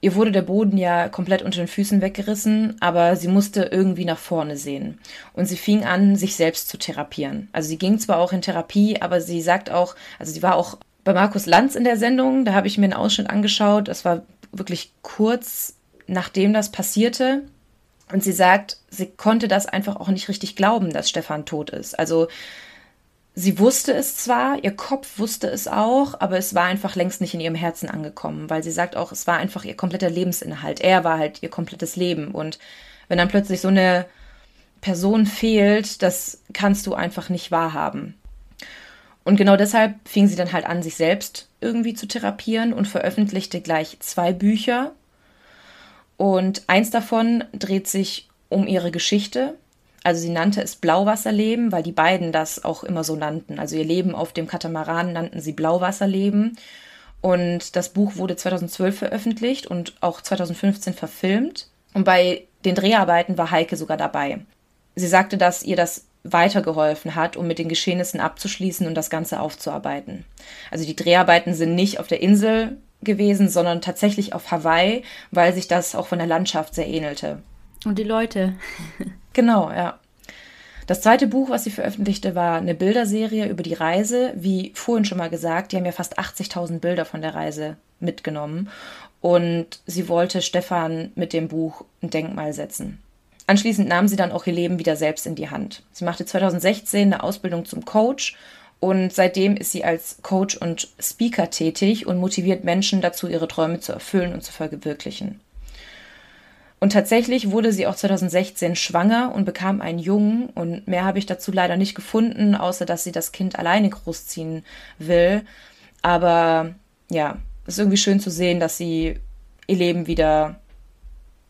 Ihr wurde der Boden ja komplett unter den Füßen weggerissen, aber sie musste irgendwie nach vorne sehen. Und sie fing an, sich selbst zu therapieren. Also sie ging zwar auch in Therapie, aber sie sagt auch, also sie war auch bei Markus Lanz in der Sendung, da habe ich mir einen Ausschnitt angeschaut. Das war wirklich kurz nachdem das passierte. Und sie sagt, sie konnte das einfach auch nicht richtig glauben, dass Stefan tot ist. Also sie wusste es zwar, ihr Kopf wusste es auch, aber es war einfach längst nicht in ihrem Herzen angekommen, weil sie sagt auch, es war einfach ihr kompletter Lebensinhalt. Er war halt ihr komplettes Leben. Und wenn dann plötzlich so eine Person fehlt, das kannst du einfach nicht wahrhaben. Und genau deshalb fing sie dann halt an, sich selbst irgendwie zu therapieren und veröffentlichte gleich zwei Bücher. Und eins davon dreht sich um ihre Geschichte. Also sie nannte es Blauwasserleben, weil die beiden das auch immer so nannten. Also ihr Leben auf dem Katamaran nannten sie Blauwasserleben. Und das Buch wurde 2012 veröffentlicht und auch 2015 verfilmt. Und bei den Dreharbeiten war Heike sogar dabei. Sie sagte, dass ihr das weitergeholfen hat, um mit den Geschehnissen abzuschließen und das Ganze aufzuarbeiten. Also die Dreharbeiten sind nicht auf der Insel gewesen, sondern tatsächlich auf Hawaii, weil sich das auch von der Landschaft sehr ähnelte. Und die Leute. genau, ja. Das zweite Buch, was sie veröffentlichte, war eine Bilderserie über die Reise. Wie vorhin schon mal gesagt, die haben ja fast 80.000 Bilder von der Reise mitgenommen. Und sie wollte Stefan mit dem Buch ein Denkmal setzen. Anschließend nahm sie dann auch ihr Leben wieder selbst in die Hand. Sie machte 2016 eine Ausbildung zum Coach und seitdem ist sie als Coach und Speaker tätig und motiviert Menschen dazu, ihre Träume zu erfüllen und zu verwirklichen. Und tatsächlich wurde sie auch 2016 schwanger und bekam einen Jungen. Und mehr habe ich dazu leider nicht gefunden, außer dass sie das Kind alleine großziehen will. Aber ja, es ist irgendwie schön zu sehen, dass sie ihr Leben wieder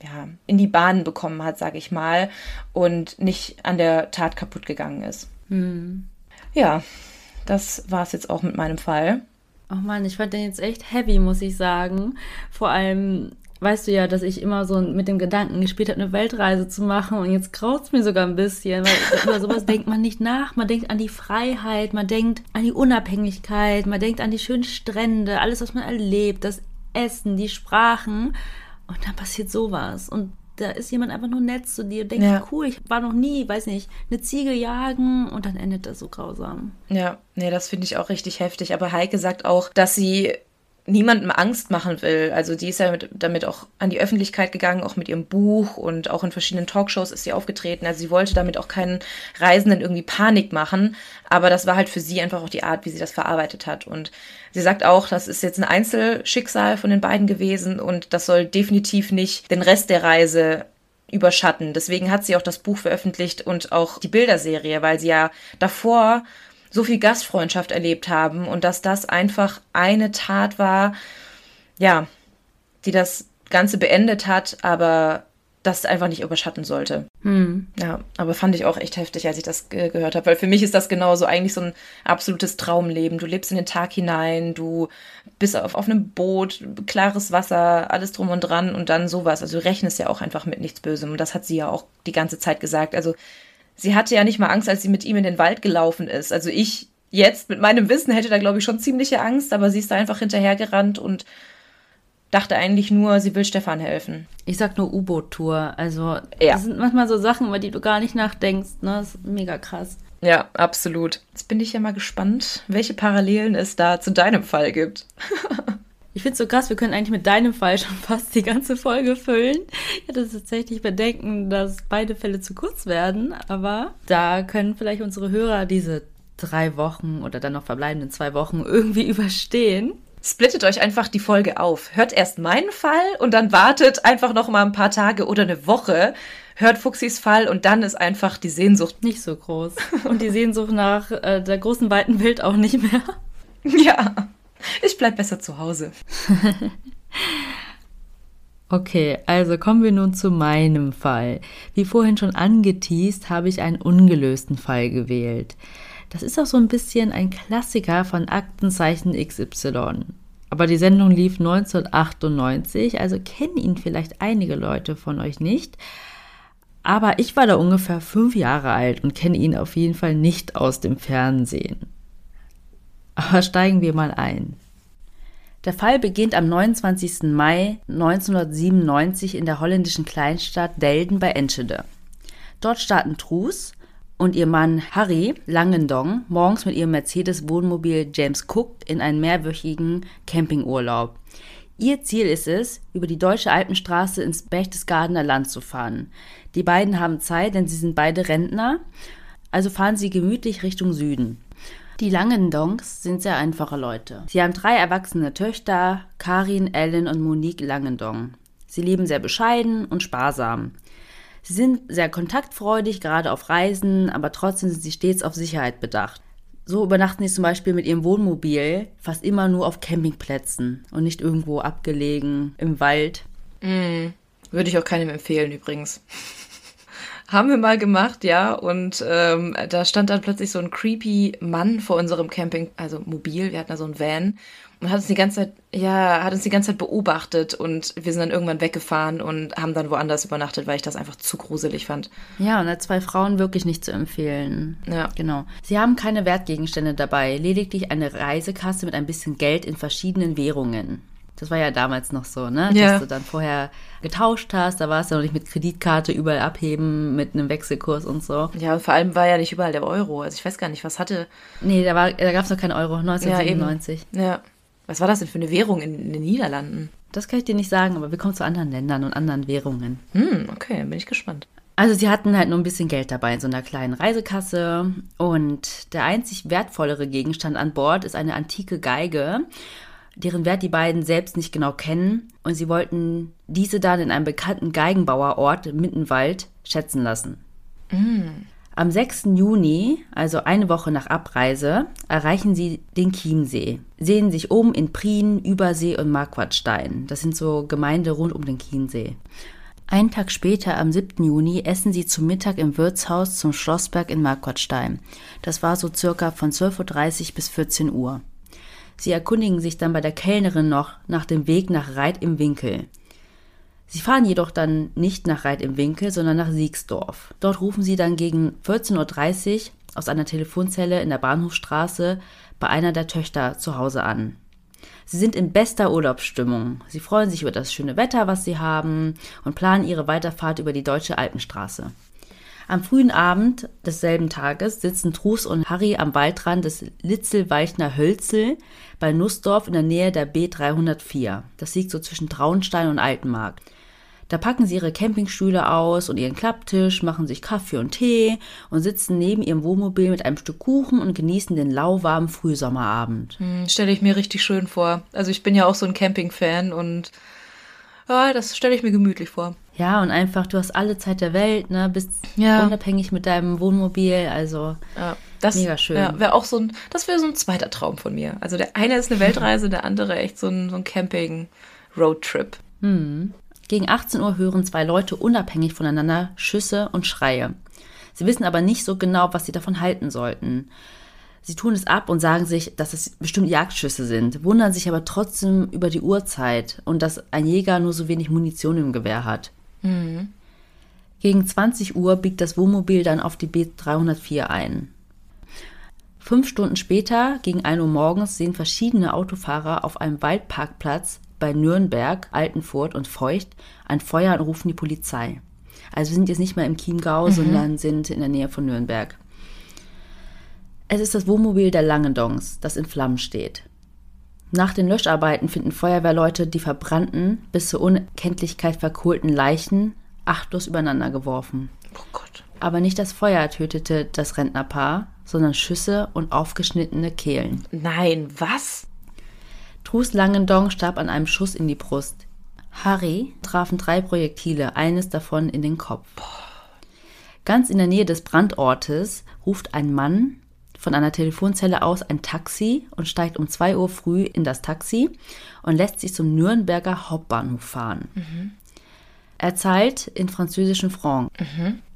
ja, in die Bahnen bekommen hat, sage ich mal, und nicht an der Tat kaputt gegangen ist. Hm. Ja, das war es jetzt auch mit meinem Fall. Oh Mann, ich fand den jetzt echt heavy, muss ich sagen. Vor allem, weißt du ja, dass ich immer so mit dem Gedanken gespielt habe, eine Weltreise zu machen und jetzt graut es mir sogar ein bisschen, weil über sowas denkt man nicht nach. Man denkt an die Freiheit, man denkt an die Unabhängigkeit, man denkt an die schönen Strände, alles, was man erlebt, das Essen, die Sprachen. Und dann passiert sowas. Und da ist jemand einfach nur nett zu dir und denkt, ja. cool, ich war noch nie, weiß nicht, eine Ziege jagen und dann endet das so grausam. Ja, nee, das finde ich auch richtig heftig. Aber Heike sagt auch, dass sie niemandem Angst machen will. Also die ist ja mit, damit auch an die Öffentlichkeit gegangen, auch mit ihrem Buch und auch in verschiedenen Talkshows ist sie aufgetreten. Also sie wollte damit auch keinen Reisenden irgendwie Panik machen, aber das war halt für sie einfach auch die Art, wie sie das verarbeitet hat. Und sie sagt auch, das ist jetzt ein Einzelschicksal von den beiden gewesen und das soll definitiv nicht den Rest der Reise überschatten. Deswegen hat sie auch das Buch veröffentlicht und auch die Bilderserie, weil sie ja davor so viel Gastfreundschaft erlebt haben und dass das einfach eine Tat war, ja, die das Ganze beendet hat, aber das einfach nicht überschatten sollte. Hm. Ja, aber fand ich auch echt heftig, als ich das ge gehört habe, weil für mich ist das genauso eigentlich so ein absolutes Traumleben. Du lebst in den Tag hinein, du bist auf, auf einem Boot, klares Wasser, alles drum und dran und dann sowas. Also du rechnest ja auch einfach mit nichts Bösem und das hat sie ja auch die ganze Zeit gesagt. Also sie hatte ja nicht mal Angst, als sie mit ihm in den Wald gelaufen ist. Also ich jetzt mit meinem Wissen hätte da, glaube ich, schon ziemliche Angst, aber sie ist da einfach hinterhergerannt und dachte eigentlich nur, sie will Stefan helfen. Ich sag nur U-Boot-Tour. Also, ja. das sind manchmal so Sachen, über die du gar nicht nachdenkst. Ne? Das ist mega krass. Ja, absolut. Jetzt bin ich ja mal gespannt, welche Parallelen es da zu deinem Fall gibt. Ich finde es so krass, wir können eigentlich mit deinem Fall schon fast die ganze Folge füllen. Ich hatte tatsächlich bedenken, dass beide Fälle zu kurz werden, aber da können vielleicht unsere Hörer diese drei Wochen oder dann noch verbleibenden zwei Wochen irgendwie überstehen. Splittet euch einfach die Folge auf. Hört erst meinen Fall und dann wartet einfach noch mal ein paar Tage oder eine Woche. Hört Fuchsis Fall und dann ist einfach die Sehnsucht nicht so groß. Und die Sehnsucht nach äh, der großen weiten Welt auch nicht mehr. Ja. Ich bleib besser zu Hause. Okay, also kommen wir nun zu meinem Fall. Wie vorhin schon angeteased, habe ich einen ungelösten Fall gewählt. Das ist auch so ein bisschen ein Klassiker von Aktenzeichen XY. Aber die Sendung lief 1998, also kennen ihn vielleicht einige Leute von euch nicht. Aber ich war da ungefähr fünf Jahre alt und kenne ihn auf jeden Fall nicht aus dem Fernsehen. Aber steigen wir mal ein. Der Fall beginnt am 29. Mai 1997 in der holländischen Kleinstadt Delden bei Enschede. Dort starten Truus und ihr Mann Harry Langendong morgens mit ihrem Mercedes-Wohnmobil James Cook in einen mehrwöchigen Campingurlaub. Ihr Ziel ist es, über die deutsche Alpenstraße ins Berchtesgadener Land zu fahren. Die beiden haben Zeit, denn sie sind beide Rentner, also fahren sie gemütlich Richtung Süden. Die Langendongs sind sehr einfache Leute. Sie haben drei erwachsene Töchter, Karin, Ellen und Monique Langendong. Sie leben sehr bescheiden und sparsam. Sie sind sehr kontaktfreudig, gerade auf Reisen, aber trotzdem sind sie stets auf Sicherheit bedacht. So übernachten sie zum Beispiel mit ihrem Wohnmobil fast immer nur auf Campingplätzen und nicht irgendwo abgelegen im Wald. Würde ich auch keinem empfehlen übrigens. Haben wir mal gemacht, ja. Und ähm, da stand dann plötzlich so ein creepy Mann vor unserem Camping, also mobil, wir hatten da so ein Van und hat uns die ganze Zeit, ja, hat uns die ganze Zeit beobachtet und wir sind dann irgendwann weggefahren und haben dann woanders übernachtet, weil ich das einfach zu gruselig fand. Ja, und als zwei Frauen wirklich nicht zu empfehlen. Ja. Genau. Sie haben keine Wertgegenstände dabei, lediglich eine Reisekasse mit ein bisschen Geld in verschiedenen Währungen. Das war ja damals noch so, ne? Ja. Dass du dann vorher getauscht hast, da war es ja noch nicht mit Kreditkarte überall abheben, mit einem Wechselkurs und so. Ja, und vor allem war ja nicht überall der Euro. Also ich weiß gar nicht, was hatte. Nee, da, war- da gab es noch keinen Euro, 1997. Ja. Was war das denn für eine Währung in, in den Niederlanden? Das kann ich dir nicht sagen, aber wir kommen zu anderen Ländern und anderen Währungen. Hm, okay, bin ich gespannt. Also sie hatten halt nur ein bisschen Geld dabei in so einer kleinen Reisekasse und der einzig wertvollere Gegenstand an Bord ist eine antike Geige, deren Wert die beiden selbst nicht genau kennen und sie wollten diese dann in einem bekannten Geigenbauerort im Mittenwald schätzen lassen. Am 6. Juni, also eine Woche nach Abreise, erreichen sie den Chiemsee, sehen sich um in Prien, Übersee und Marquardstein. Das sind so Gemeinde rund um den Chiemsee. Einen Tag später, am 7. Juni, essen sie zu Mittag im Wirtshaus zum Schlossberg in Marquardstein. Das war so circa von 12.30 Uhr bis 14 Uhr. Sie erkundigen sich dann bei der Kellnerin noch nach dem Weg nach Reit im Winkel. Sie fahren jedoch dann nicht nach Reit im Winkel, sondern nach Siegsdorf. Dort rufen sie dann gegen 14.30 Uhr aus einer Telefonzelle in der Bahnhofstraße bei einer der Töchter zu Hause an. Sie sind in bester Urlaubsstimmung. Sie freuen sich über das schöne Wetter, was sie haben und planen ihre Weiterfahrt über die deutsche Alpenstraße. Am frühen Abend desselben Tages sitzen Trus und Harry am Waldrand des Litzelweichner Hölzel bei Nussdorf in der Nähe der B304. Das liegt so zwischen Traunstein und Altenmarkt. Da packen sie ihre Campingstühle aus und ihren Klapptisch, machen sich Kaffee und Tee und sitzen neben ihrem Wohnmobil mit einem Stück Kuchen und genießen den lauwarmen Frühsommerabend. Hm, Stelle ich mir richtig schön vor. Also ich bin ja auch so ein Camping-Fan und ja, das stelle ich mir gemütlich vor. Ja, und einfach, du hast alle Zeit der Welt, ne, bist Ja. unabhängig mit deinem Wohnmobil, also Ja, das Mega schön. Ja, wäre auch so ein, das wäre so ein zweiter Traum von mir. Also der eine ist eine Weltreise, der andere echt so ein, so ein Camping-Roadtrip. Gegen 18 Uhr hören zwei Leute unabhängig voneinander Schüsse und Schreie. Sie wissen aber nicht so genau, was sie davon halten sollten. Sie tun es ab und sagen sich, dass es bestimmt Jagdschüsse sind, wundern sich aber trotzdem über die Uhrzeit und dass ein Jäger nur so wenig Munition im Gewehr hat. Gegen 20 Uhr biegt das Wohnmobil dann auf die B304 ein. Fünf Stunden später, gegen 1 Uhr morgens, sehen verschiedene Autofahrer auf einem Waldparkplatz bei Nürnberg, Altenfurt und Feucht ein Feuer und rufen die Polizei. Also wir sind jetzt nicht mehr im Chiemgau, sondern sind in der Nähe von Nürnberg. Es ist das Wohnmobil der Langendongs, das in Flammen steht. Nach den Löscharbeiten finden Feuerwehrleute die verbrannten, bis zur Unkenntlichkeit verkohlten Leichen achtlos übereinander geworfen. Oh Gott. Aber nicht das Feuer tötete das Rentnerpaar, sondern Schüsse und aufgeschnittene Kehlen. Nein, was? Trus Langendong starb an einem Schuss in die Brust. Harry trafen drei Projektile, eines davon in den Kopf. Ganz in der Nähe des Brandortes ruft ein Mann von einer Telefonzelle aus ein Taxi und steigt um 2 Uhr früh in das Taxi und lässt sich zum Nürnberger Hauptbahnhof fahren. Er zahlt in französischen Franc.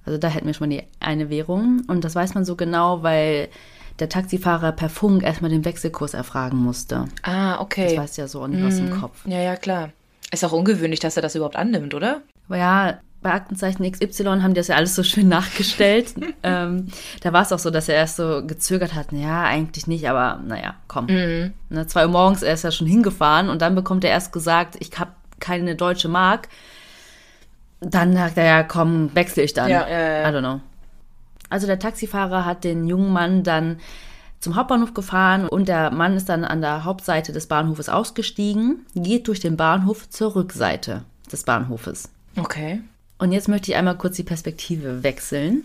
Also da hätten wir schon mal die eine Währung. Und das weiß man so genau, weil der Taxifahrer per Funk erstmal den Wechselkurs erfragen musste. Ah, okay. Das weiß ja so nicht aus dem Kopf. Ja, ja, klar. Ist auch ungewöhnlich, dass er das überhaupt annimmt, oder? Aber ja, bei Aktenzeichen XY haben die das ja alles so schön nachgestellt. ähm, da war es auch so, dass er erst so gezögert hat. Ja, eigentlich nicht, aber naja, komm. Ne, zwei Uhr morgens, er ist ja schon hingefahren und dann bekommt er erst gesagt, ich habe keine deutsche Mark. Dann sagt er ja, komm, wechsle ich dann. Ja, ja, ja. I don't know. Also der Taxifahrer hat den jungen Mann dann zum Hauptbahnhof gefahren und der Mann ist dann an der Hauptseite des Bahnhofes ausgestiegen, geht durch den Bahnhof zur Rückseite des Bahnhofes. Okay. Und jetzt möchte ich einmal kurz die Perspektive wechseln.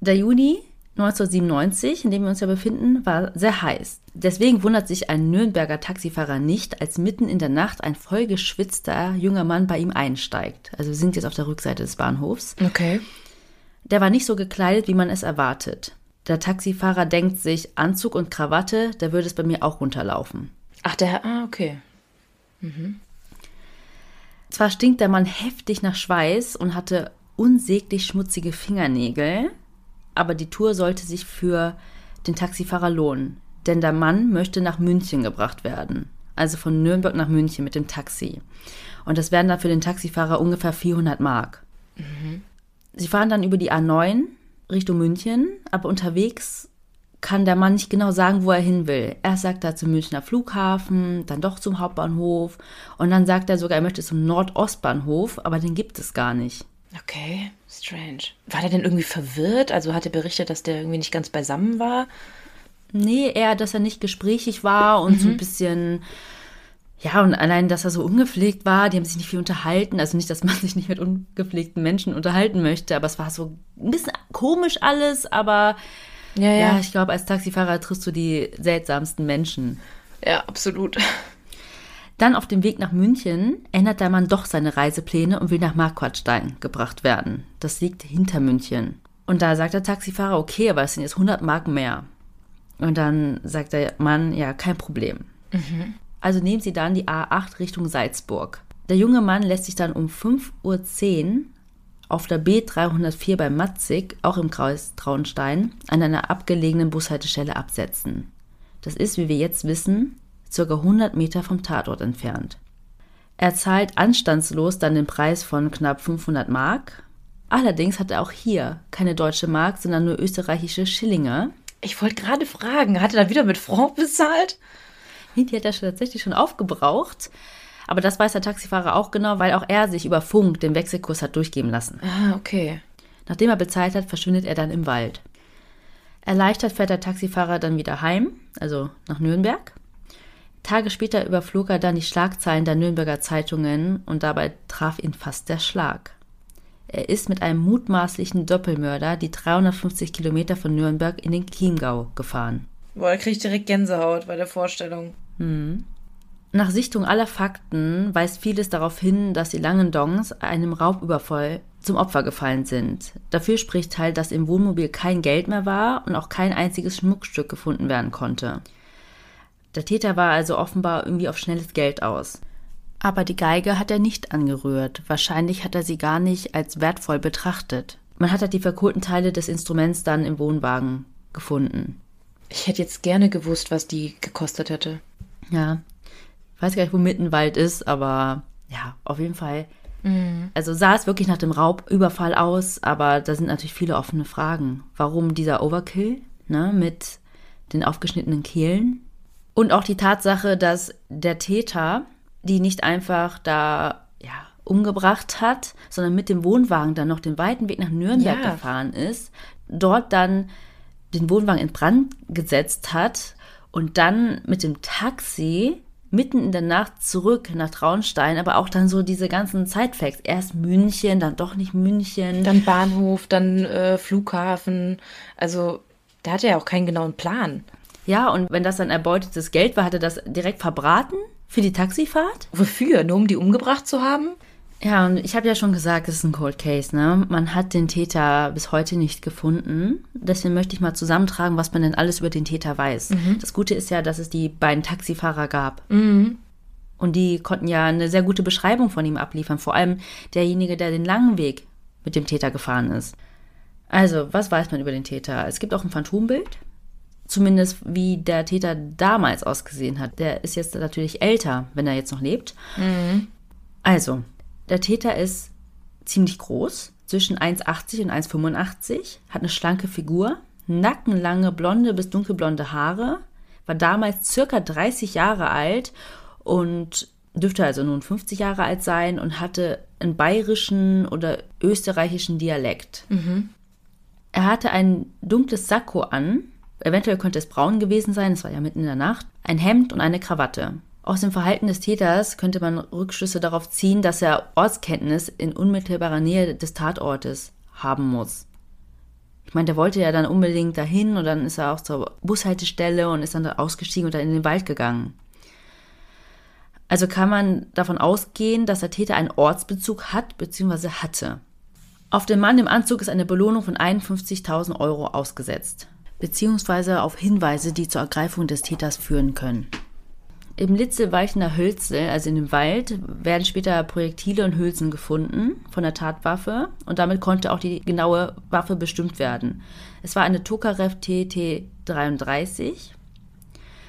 Der Juni 1997, in dem wir uns ja befinden, war sehr heiß. Deswegen wundert sich ein Nürnberger Taxifahrer nicht, als mitten in der Nacht ein vollgeschwitzter junger Mann bei ihm einsteigt. Also wir sind jetzt auf der Rückseite des Bahnhofs. Okay. Der war nicht so gekleidet, wie man es erwartet. Der Taxifahrer denkt sich, Anzug und Krawatte, da würde es bei mir auch runterlaufen. Ach, der, ah, okay. Zwar stinkt der Mann heftig nach Schweiß und hatte unsäglich schmutzige Fingernägel, aber die Tour sollte sich für den Taxifahrer lohnen, denn der Mann möchte nach München gebracht werden. Also von Nürnberg nach München mit dem Taxi. Und das wären dann für den Taxifahrer ungefähr 400 Mark. Sie fahren dann über die A9 Richtung München, aber unterwegs kann der Mann nicht genau sagen, wo er hin will. Erst sagt er zum Münchner Flughafen, dann doch zum Hauptbahnhof und dann sagt er sogar, er möchte zum Nordostbahnhof, aber den gibt es gar nicht. Okay, strange. War der denn irgendwie verwirrt? Also hat er berichtet, dass der irgendwie nicht ganz beisammen war? Nee, eher, dass er nicht gesprächig war und so ein bisschen, ja, und allein, dass er so ungepflegt war, die haben sich nicht viel unterhalten. Also nicht, dass man sich nicht mit ungepflegten Menschen unterhalten möchte, aber es war so ein bisschen komisch alles, aber Ja, ja, ich glaube, als Taxifahrer triffst du die seltsamsten Menschen. Ja, absolut. Dann auf dem Weg nach München ändert der Mann doch seine Reisepläne und will nach Marquardstein gebracht werden. Das liegt hinter München. Und da sagt der Taxifahrer, okay, aber es sind jetzt 100 Mark mehr. Und dann sagt der Mann, ja, kein Problem. Also nehmen sie dann die A8 Richtung Salzburg. Der junge Mann lässt sich dann um 5.10 Uhr auf der B304 bei Matzig, auch im Kreis Traunstein, an einer abgelegenen Bushaltestelle absetzen. Das ist, wie wir jetzt wissen, circa 100 Meter vom Tatort entfernt. Er zahlt anstandslos dann den Preis von knapp 500 Mark. Allerdings hat er auch hier keine deutsche Mark, sondern nur österreichische Schillinge. Ich wollte gerade fragen, hat er da wieder mit Franc bezahlt? Die hat er tatsächlich schon aufgebraucht. Aber das weiß der Taxifahrer auch genau, weil auch er sich über Funk den Wechselkurs hat durchgeben lassen. Ah, okay. Nachdem er bezahlt hat, verschwindet er dann im Wald. Erleichtert fährt der Taxifahrer dann wieder heim, also nach Nürnberg. Tage später überflog er dann die Schlagzeilen der Nürnberger Zeitungen und dabei traf ihn fast der Schlag. Er ist mit einem mutmaßlichen Doppelmörder die 350 Kilometer von Nürnberg in den Chiemgau gefahren. Boah, da krieg ich direkt Gänsehaut bei der Vorstellung. Nach Sichtung aller Fakten weist vieles darauf hin, dass die Langendongs einem Raubüberfall zum Opfer gefallen sind. Dafür spricht halt, dass im Wohnmobil kein Geld mehr war und auch kein einziges Schmuckstück gefunden werden konnte. Der Täter war also offenbar irgendwie auf schnelles Geld aus. Aber die Geige hat er nicht angerührt. Wahrscheinlich hat er sie gar nicht als wertvoll betrachtet. Man hat halt die verkohlten Teile des Instruments dann im Wohnwagen gefunden. Ich hätte jetzt gerne gewusst, was die gekostet hätte. Ja. Ich weiß gar nicht, wo Mittenwald ist, aber ja, auf jeden Fall. Also sah es wirklich nach dem Raubüberfall aus, aber da sind natürlich viele offene Fragen. Warum dieser Overkill, ne, mit den aufgeschnittenen Kehlen? Und auch die Tatsache, dass der Täter die nicht einfach da, ja, umgebracht hat, sondern mit dem Wohnwagen dann noch den weiten Weg nach Nürnberg Ja. gefahren ist, dort dann den Wohnwagen in Brand gesetzt hat und dann mit dem Taxi mitten in der Nacht zurück nach Traunstein, aber auch dann so diese ganzen Zeitfacts. Erst München, dann doch nicht München. Dann Bahnhof, dann äh, Flughafen. Also, der hatte ja auch keinen genauen Plan. Ja, und wenn das dann erbeutetes Geld war, hat er das direkt verbraten für die Taxifahrt? Wofür? Nur um die umgebracht zu haben? Ja, und ich habe ja schon gesagt, es ist ein Cold Case, ne? Man hat den Täter bis heute nicht gefunden. Deswegen möchte ich mal zusammentragen, was man denn alles über den Täter weiß. Das Gute ist ja, dass es die beiden Taxifahrer gab. Und die konnten ja eine sehr gute Beschreibung von ihm abliefern. Vor allem derjenige, der den langen Weg mit dem Täter gefahren ist. Also, was weiß man über den Täter? Es gibt auch ein Phantombild. Zumindest wie der Täter damals ausgesehen hat. Der ist jetzt natürlich älter, wenn er jetzt noch lebt. Also, der Täter ist ziemlich groß, zwischen 1,80 und 1,85, hat eine schlanke Figur, nackenlange blonde bis dunkelblonde Haare, war damals circa 30 Jahre alt und dürfte also nun 50 Jahre alt sein und hatte einen bayerischen oder österreichischen Dialekt. Er hatte ein dunkles Sakko an, eventuell könnte es braun gewesen sein, es war ja mitten in der Nacht, ein Hemd und eine Krawatte. Aus dem Verhalten des Täters könnte man Rückschlüsse darauf ziehen, dass er Ortskenntnis in unmittelbarer Nähe des Tatortes haben muss. Ich meine, der wollte ja dann unbedingt dahin und dann ist er auch zur Bushaltestelle und ist dann da ausgestiegen und dann in den Wald gegangen. Also kann man davon ausgehen, dass der Täter einen Ortsbezug hat bzw. hatte. Auf den Mann im Anzug ist eine Belohnung von 51.000 Euro ausgesetzt. beziehungsweise auf Hinweise, die zur Ergreifung des Täters führen können. Im Litzelweichener Hölzel, also in dem Wald, werden später Projektile und Hülsen gefunden von der Tatwaffe und damit konnte auch die genaue Waffe bestimmt werden. Es war eine Tokarev TT-33.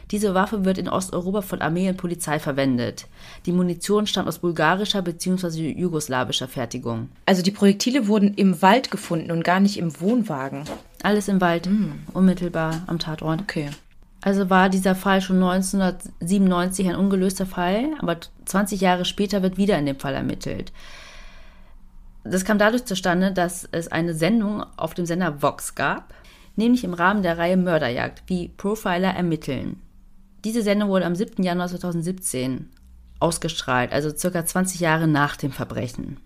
Diese Waffe wird in Osteuropa von Armee und Polizei verwendet. Die Munition stammt aus bulgarischer bzw. jugoslawischer Fertigung. Also die Projektile wurden im Wald gefunden und gar nicht im Wohnwagen. Alles im Wald, unmittelbar am Tatort. Okay. Also war dieser Fall schon 1997 ein ungelöster Fall, aber 20 Jahre später wird wieder in dem Fall ermittelt. Das kam dadurch zustande, dass es eine Sendung auf dem Sender Vox gab, nämlich im Rahmen der Reihe Mörderjagd, wie Profiler ermitteln. Diese Sendung wurde am 7. Januar 2017 ausgestrahlt, also circa 20 Jahre nach dem Verbrechen.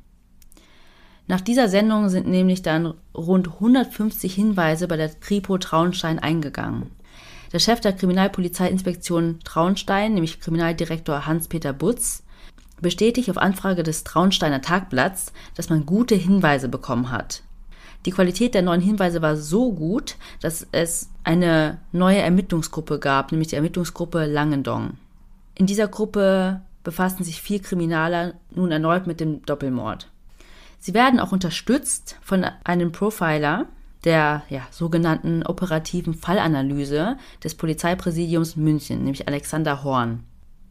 Nach dieser Sendung sind nämlich dann rund 150 Hinweise bei der Kripo Traunstein eingegangen. Der Chef der Kriminalpolizeiinspektion Traunstein, nämlich Kriminaldirektor Hans-Peter Butz, bestätigt auf Anfrage des Traunsteiner Tagblatts, dass man gute Hinweise bekommen hat. Die Qualität der neuen Hinweise war so gut, dass es eine neue Ermittlungsgruppe gab, nämlich die Ermittlungsgruppe Langendong. In dieser Gruppe befassten sich vier Kriminaler nun erneut mit dem Doppelmord. Sie werden auch unterstützt von einem Profiler, der ja, sogenannten operativen Fallanalyse des Polizeipräsidiums München, nämlich Alexander Horn.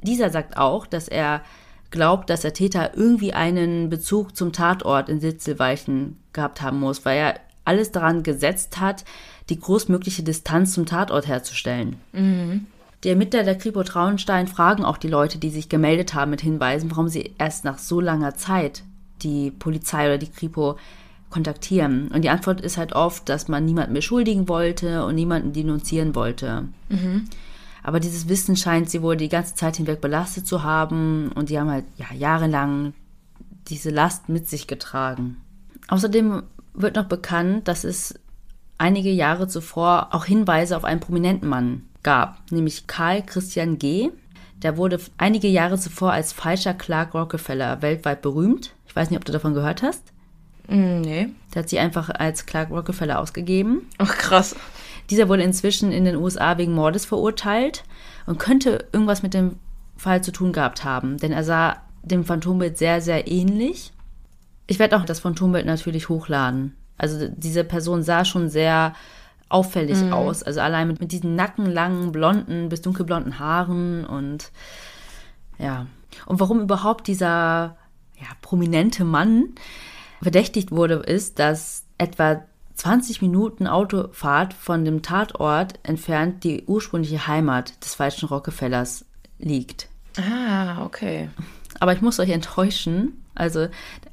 Dieser sagt auch, dass er glaubt, dass der Täter irgendwie einen Bezug zum Tatort in Sitzelweichen gehabt haben muss, weil er alles daran gesetzt hat, die großmögliche Distanz zum Tatort herzustellen. Mhm. Die Ermittler der Kripo Traunstein fragen auch die Leute, die sich gemeldet haben mit Hinweisen, warum sie erst nach so langer Zeit die Polizei oder die Kripo kontaktieren. Und die Antwort ist halt oft, dass man niemanden beschuldigen wollte und niemanden denunzieren wollte. Mhm. Aber dieses Wissen scheint sie wohl die ganze Zeit hinweg belastet zu haben und die haben halt ja, jahrelang diese Last mit sich getragen. Außerdem wird noch bekannt, dass es einige Jahre zuvor auch Hinweise auf einen prominenten Mann gab, nämlich Karl Christian G. Der wurde einige Jahre zuvor als falscher Clark Rockefeller weltweit berühmt. Ich weiß nicht, ob du davon gehört hast. Mm, nee. Der hat sie einfach als Clark Rockefeller ausgegeben. Ach, krass. Dieser wurde inzwischen in den USA wegen Mordes verurteilt und könnte irgendwas mit dem Fall zu tun gehabt haben, denn er sah dem Phantombild sehr, sehr ähnlich. Ich werde auch das Phantombild natürlich hochladen. Also diese Person sah schon sehr auffällig mhm. aus. Also allein mit, mit diesen nackenlangen, blonden bis dunkelblonden Haaren und ja. Und warum überhaupt dieser ja, prominente Mann verdächtigt wurde, ist, dass etwa 20 Minuten Autofahrt von dem Tatort entfernt die ursprüngliche Heimat des falschen Rockefellers liegt. Ah, okay. Aber ich muss euch enttäuschen. Also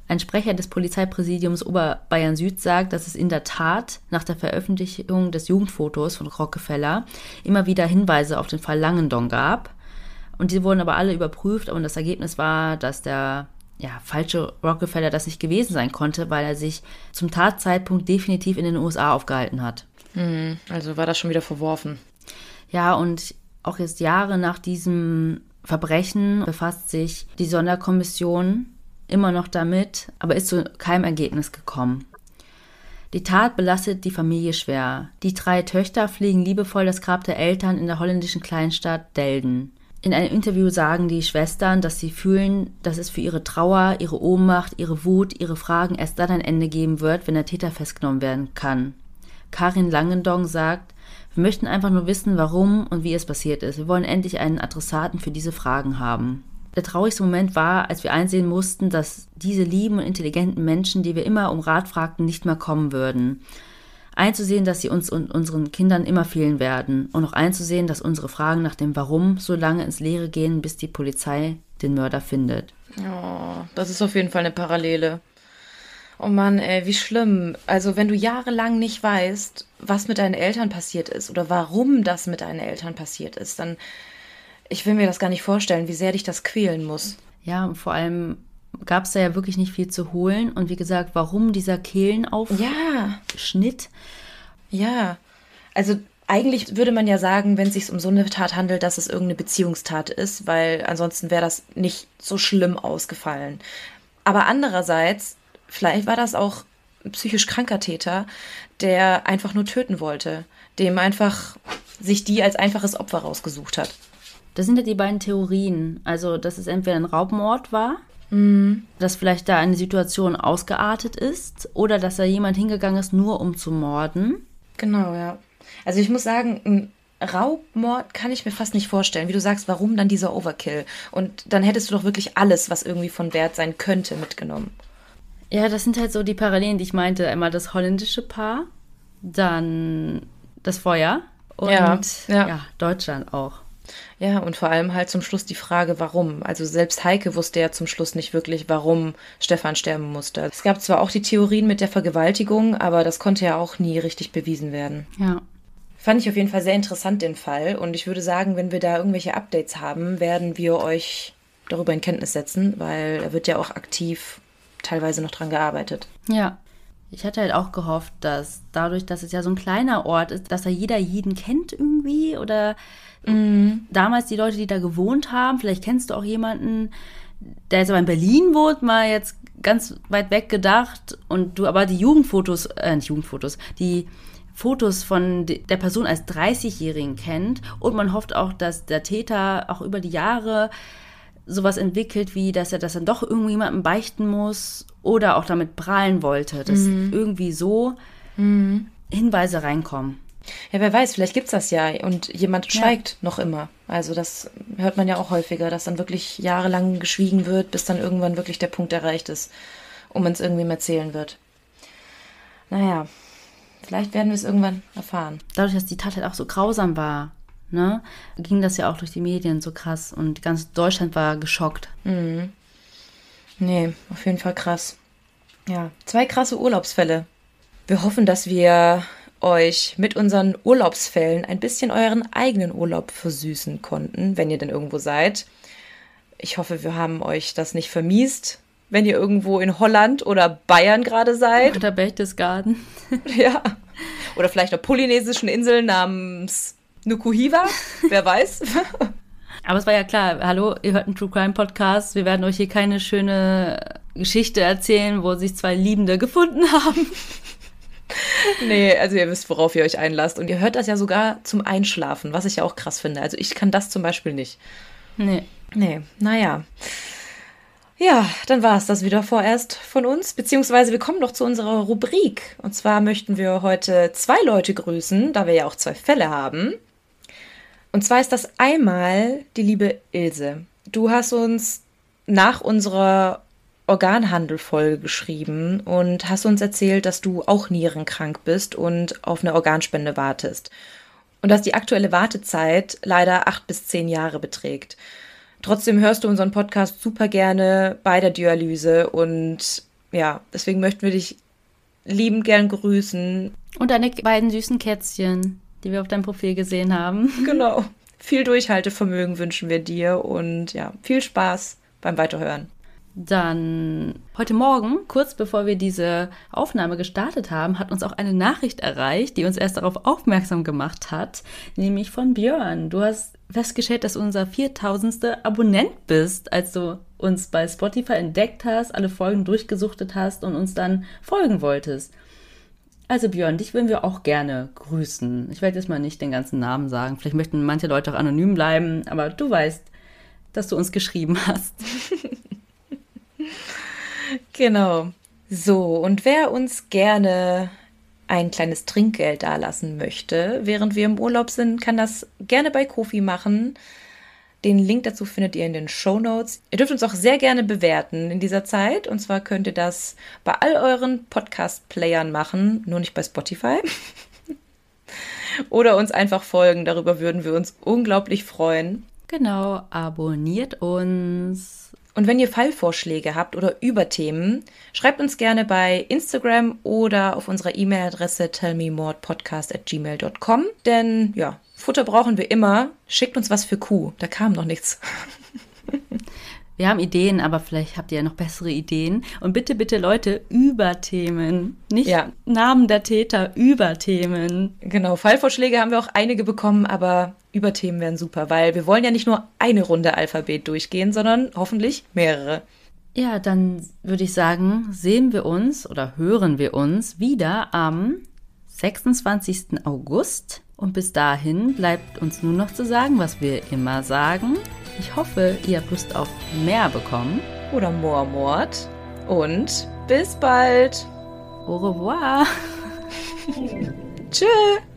ein Sprecher des Polizeipräsidiums Oberbayern Süd sagt, dass es in der Tat nach der Veröffentlichung des Jugendfotos von Rockefeller immer wieder Hinweise auf den Fall Langendong gab. Und die wurden aber alle überprüft und das Ergebnis war, dass der ja, falsche Rockefeller das nicht gewesen sein konnte, weil er sich zum Tatzeitpunkt definitiv in den USA aufgehalten hat. Mhm, also war das schon wieder verworfen. Ja, und auch jetzt Jahre nach diesem Verbrechen befasst sich die Sonderkommission immer noch damit, aber ist zu keinem Ergebnis gekommen. Die Tat belastet die Familie schwer. Die drei Töchter pflegen liebevoll das Grab der Eltern in der holländischen Kleinstadt Delden. In einem Interview sagen die Schwestern, dass sie fühlen, dass es für ihre Trauer, ihre Ohnmacht, ihre Wut, ihre Fragen erst dann ein Ende geben wird, wenn der Täter festgenommen werden kann. Karin Langendong sagt, wir möchten einfach nur wissen, warum und wie es passiert ist. Wir wollen endlich einen Adressaten für diese Fragen haben. Der traurigste Moment war, als wir einsehen mussten, dass diese lieben und intelligenten Menschen, die wir immer um Rat fragten, nicht mehr kommen würden einzusehen, dass sie uns und unseren Kindern immer fehlen werden und auch einzusehen, dass unsere Fragen nach dem Warum so lange ins Leere gehen, bis die Polizei den Mörder findet. Oh, das ist auf jeden Fall eine Parallele. Oh Mann, ey, wie schlimm. Also, wenn du jahrelang nicht weißt, was mit deinen Eltern passiert ist oder warum das mit deinen Eltern passiert ist, dann, ich will mir das gar nicht vorstellen, wie sehr dich das quälen muss. Ja, vor allem gab es da ja wirklich nicht viel zu holen. Und wie gesagt, warum dieser Kehlenaufschnitt? Ja. ja. Also eigentlich würde man ja sagen, wenn es sich um so eine Tat handelt, dass es irgendeine Beziehungstat ist, weil ansonsten wäre das nicht so schlimm ausgefallen. Aber andererseits, vielleicht war das auch psychisch kranker Täter, der einfach nur töten wollte, dem einfach sich die als einfaches Opfer rausgesucht hat. Das sind ja die beiden Theorien. Also, dass es entweder ein Raubmord war. Dass vielleicht da eine Situation ausgeartet ist, oder dass da jemand hingegangen ist, nur um zu morden. Genau, ja. Also ich muss sagen, ein Raubmord kann ich mir fast nicht vorstellen. Wie du sagst, warum dann dieser Overkill? Und dann hättest du doch wirklich alles, was irgendwie von Wert sein könnte, mitgenommen. Ja, das sind halt so die Parallelen, die ich meinte. Einmal das holländische Paar, dann das Feuer und ja, ja. ja, Deutschland auch. Ja, und vor allem halt zum Schluss die Frage, warum. Also selbst Heike wusste ja zum Schluss nicht wirklich, warum Stefan sterben musste. Es gab zwar auch die Theorien mit der Vergewaltigung, aber das konnte ja auch nie richtig bewiesen werden. Ja. Fand ich auf jeden Fall sehr interessant, den Fall. Und ich würde sagen, wenn wir da irgendwelche Updates haben, werden wir euch darüber in Kenntnis setzen, weil er wird ja auch aktiv teilweise noch dran gearbeitet. Ja. Ich hatte halt auch gehofft, dass dadurch, dass es ja so ein kleiner Ort ist, dass da jeder jeden kennt irgendwie oder mhm. damals die Leute, die da gewohnt haben, vielleicht kennst du auch jemanden, der jetzt aber in Berlin wohnt, mal jetzt ganz weit weg gedacht und du aber die Jugendfotos, äh, nicht Jugendfotos, die Fotos von der Person als 30-Jährigen kennt und man hofft auch, dass der Täter auch über die Jahre sowas entwickelt, wie dass er das dann doch irgendjemandem beichten muss oder auch damit prahlen wollte, dass mhm. irgendwie so mhm. Hinweise reinkommen. Ja, wer weiß, vielleicht gibt es das ja und jemand schweigt ja. noch immer. Also das hört man ja auch häufiger, dass dann wirklich jahrelang geschwiegen wird, bis dann irgendwann wirklich der Punkt erreicht ist, um man es irgendwem erzählen wird. Naja, vielleicht werden wir es irgendwann erfahren. Dadurch, dass die Tat halt auch so grausam war, ne, ging das ja auch durch die Medien so krass und ganz Deutschland war geschockt. Mhm. Nee, auf jeden Fall krass. Ja, zwei krasse Urlaubsfälle. Wir hoffen, dass wir euch mit unseren Urlaubsfällen ein bisschen euren eigenen Urlaub versüßen konnten, wenn ihr denn irgendwo seid. Ich hoffe, wir haben euch das nicht vermiest, wenn ihr irgendwo in Holland oder Bayern gerade seid. Oder Berchtesgaden. ja. Oder vielleicht auf polynesischen Inseln namens Nukuhiva, wer weiß. Aber es war ja klar, hallo, ihr hört einen True Crime Podcast. Wir werden euch hier keine schöne Geschichte erzählen, wo sich zwei Liebende gefunden haben. Nee, also ihr wisst, worauf ihr euch einlasst. Und ihr hört das ja sogar zum Einschlafen, was ich ja auch krass finde. Also ich kann das zum Beispiel nicht. Nee. Nee, naja. Ja, dann war es das wieder vorerst von uns, beziehungsweise wir kommen noch zu unserer Rubrik. Und zwar möchten wir heute zwei Leute grüßen, da wir ja auch zwei Fälle haben. Und zwar ist das einmal die liebe Ilse. Du hast uns nach unserer Organhandelfolge geschrieben und hast uns erzählt, dass du auch nierenkrank bist und auf eine Organspende wartest. Und dass die aktuelle Wartezeit leider acht bis zehn Jahre beträgt. Trotzdem hörst du unseren Podcast super gerne bei der Dialyse und ja, deswegen möchten wir dich liebend gern grüßen. Und deine beiden süßen Kätzchen die wir auf deinem Profil gesehen haben. Genau. Viel Durchhaltevermögen wünschen wir dir und ja, viel Spaß beim Weiterhören. Dann heute Morgen, kurz bevor wir diese Aufnahme gestartet haben, hat uns auch eine Nachricht erreicht, die uns erst darauf aufmerksam gemacht hat, nämlich von Björn. Du hast festgestellt, dass du unser 4000. Abonnent bist, als du uns bei Spotify entdeckt hast, alle Folgen durchgesuchtet hast und uns dann folgen wolltest. Also Björn, dich würden wir auch gerne grüßen. Ich werde jetzt mal nicht den ganzen Namen sagen. Vielleicht möchten manche Leute auch anonym bleiben, aber du weißt, dass du uns geschrieben hast. genau. So, und wer uns gerne ein kleines Trinkgeld dalassen möchte, während wir im Urlaub sind, kann das gerne bei Kofi machen. Den Link dazu findet ihr in den Show Notes. Ihr dürft uns auch sehr gerne bewerten in dieser Zeit. Und zwar könnt ihr das bei all euren Podcast-Playern machen, nur nicht bei Spotify. Oder uns einfach folgen. Darüber würden wir uns unglaublich freuen. Genau, abonniert uns. Und wenn ihr Fallvorschläge habt oder Überthemen, schreibt uns gerne bei Instagram oder auf unserer E-Mail-Adresse tellmemordpodcast@gmail.com. Denn ja, Futter brauchen wir immer. Schickt uns was für Kuh. Da kam noch nichts. Wir haben Ideen, aber vielleicht habt ihr ja noch bessere Ideen. Und bitte, bitte Leute, über Themen. Nicht ja. Namen der Täter, über Themen. Genau, Fallvorschläge haben wir auch einige bekommen, aber über Themen wären super, weil wir wollen ja nicht nur eine Runde Alphabet durchgehen, sondern hoffentlich mehrere. Ja, dann würde ich sagen, sehen wir uns oder hören wir uns wieder am 26. August. Und bis dahin bleibt uns nur noch zu sagen, was wir immer sagen. Ich hoffe, ihr habt Lust auf mehr bekommen. Oder Moormord. Und bis bald. Au revoir. Tschüss.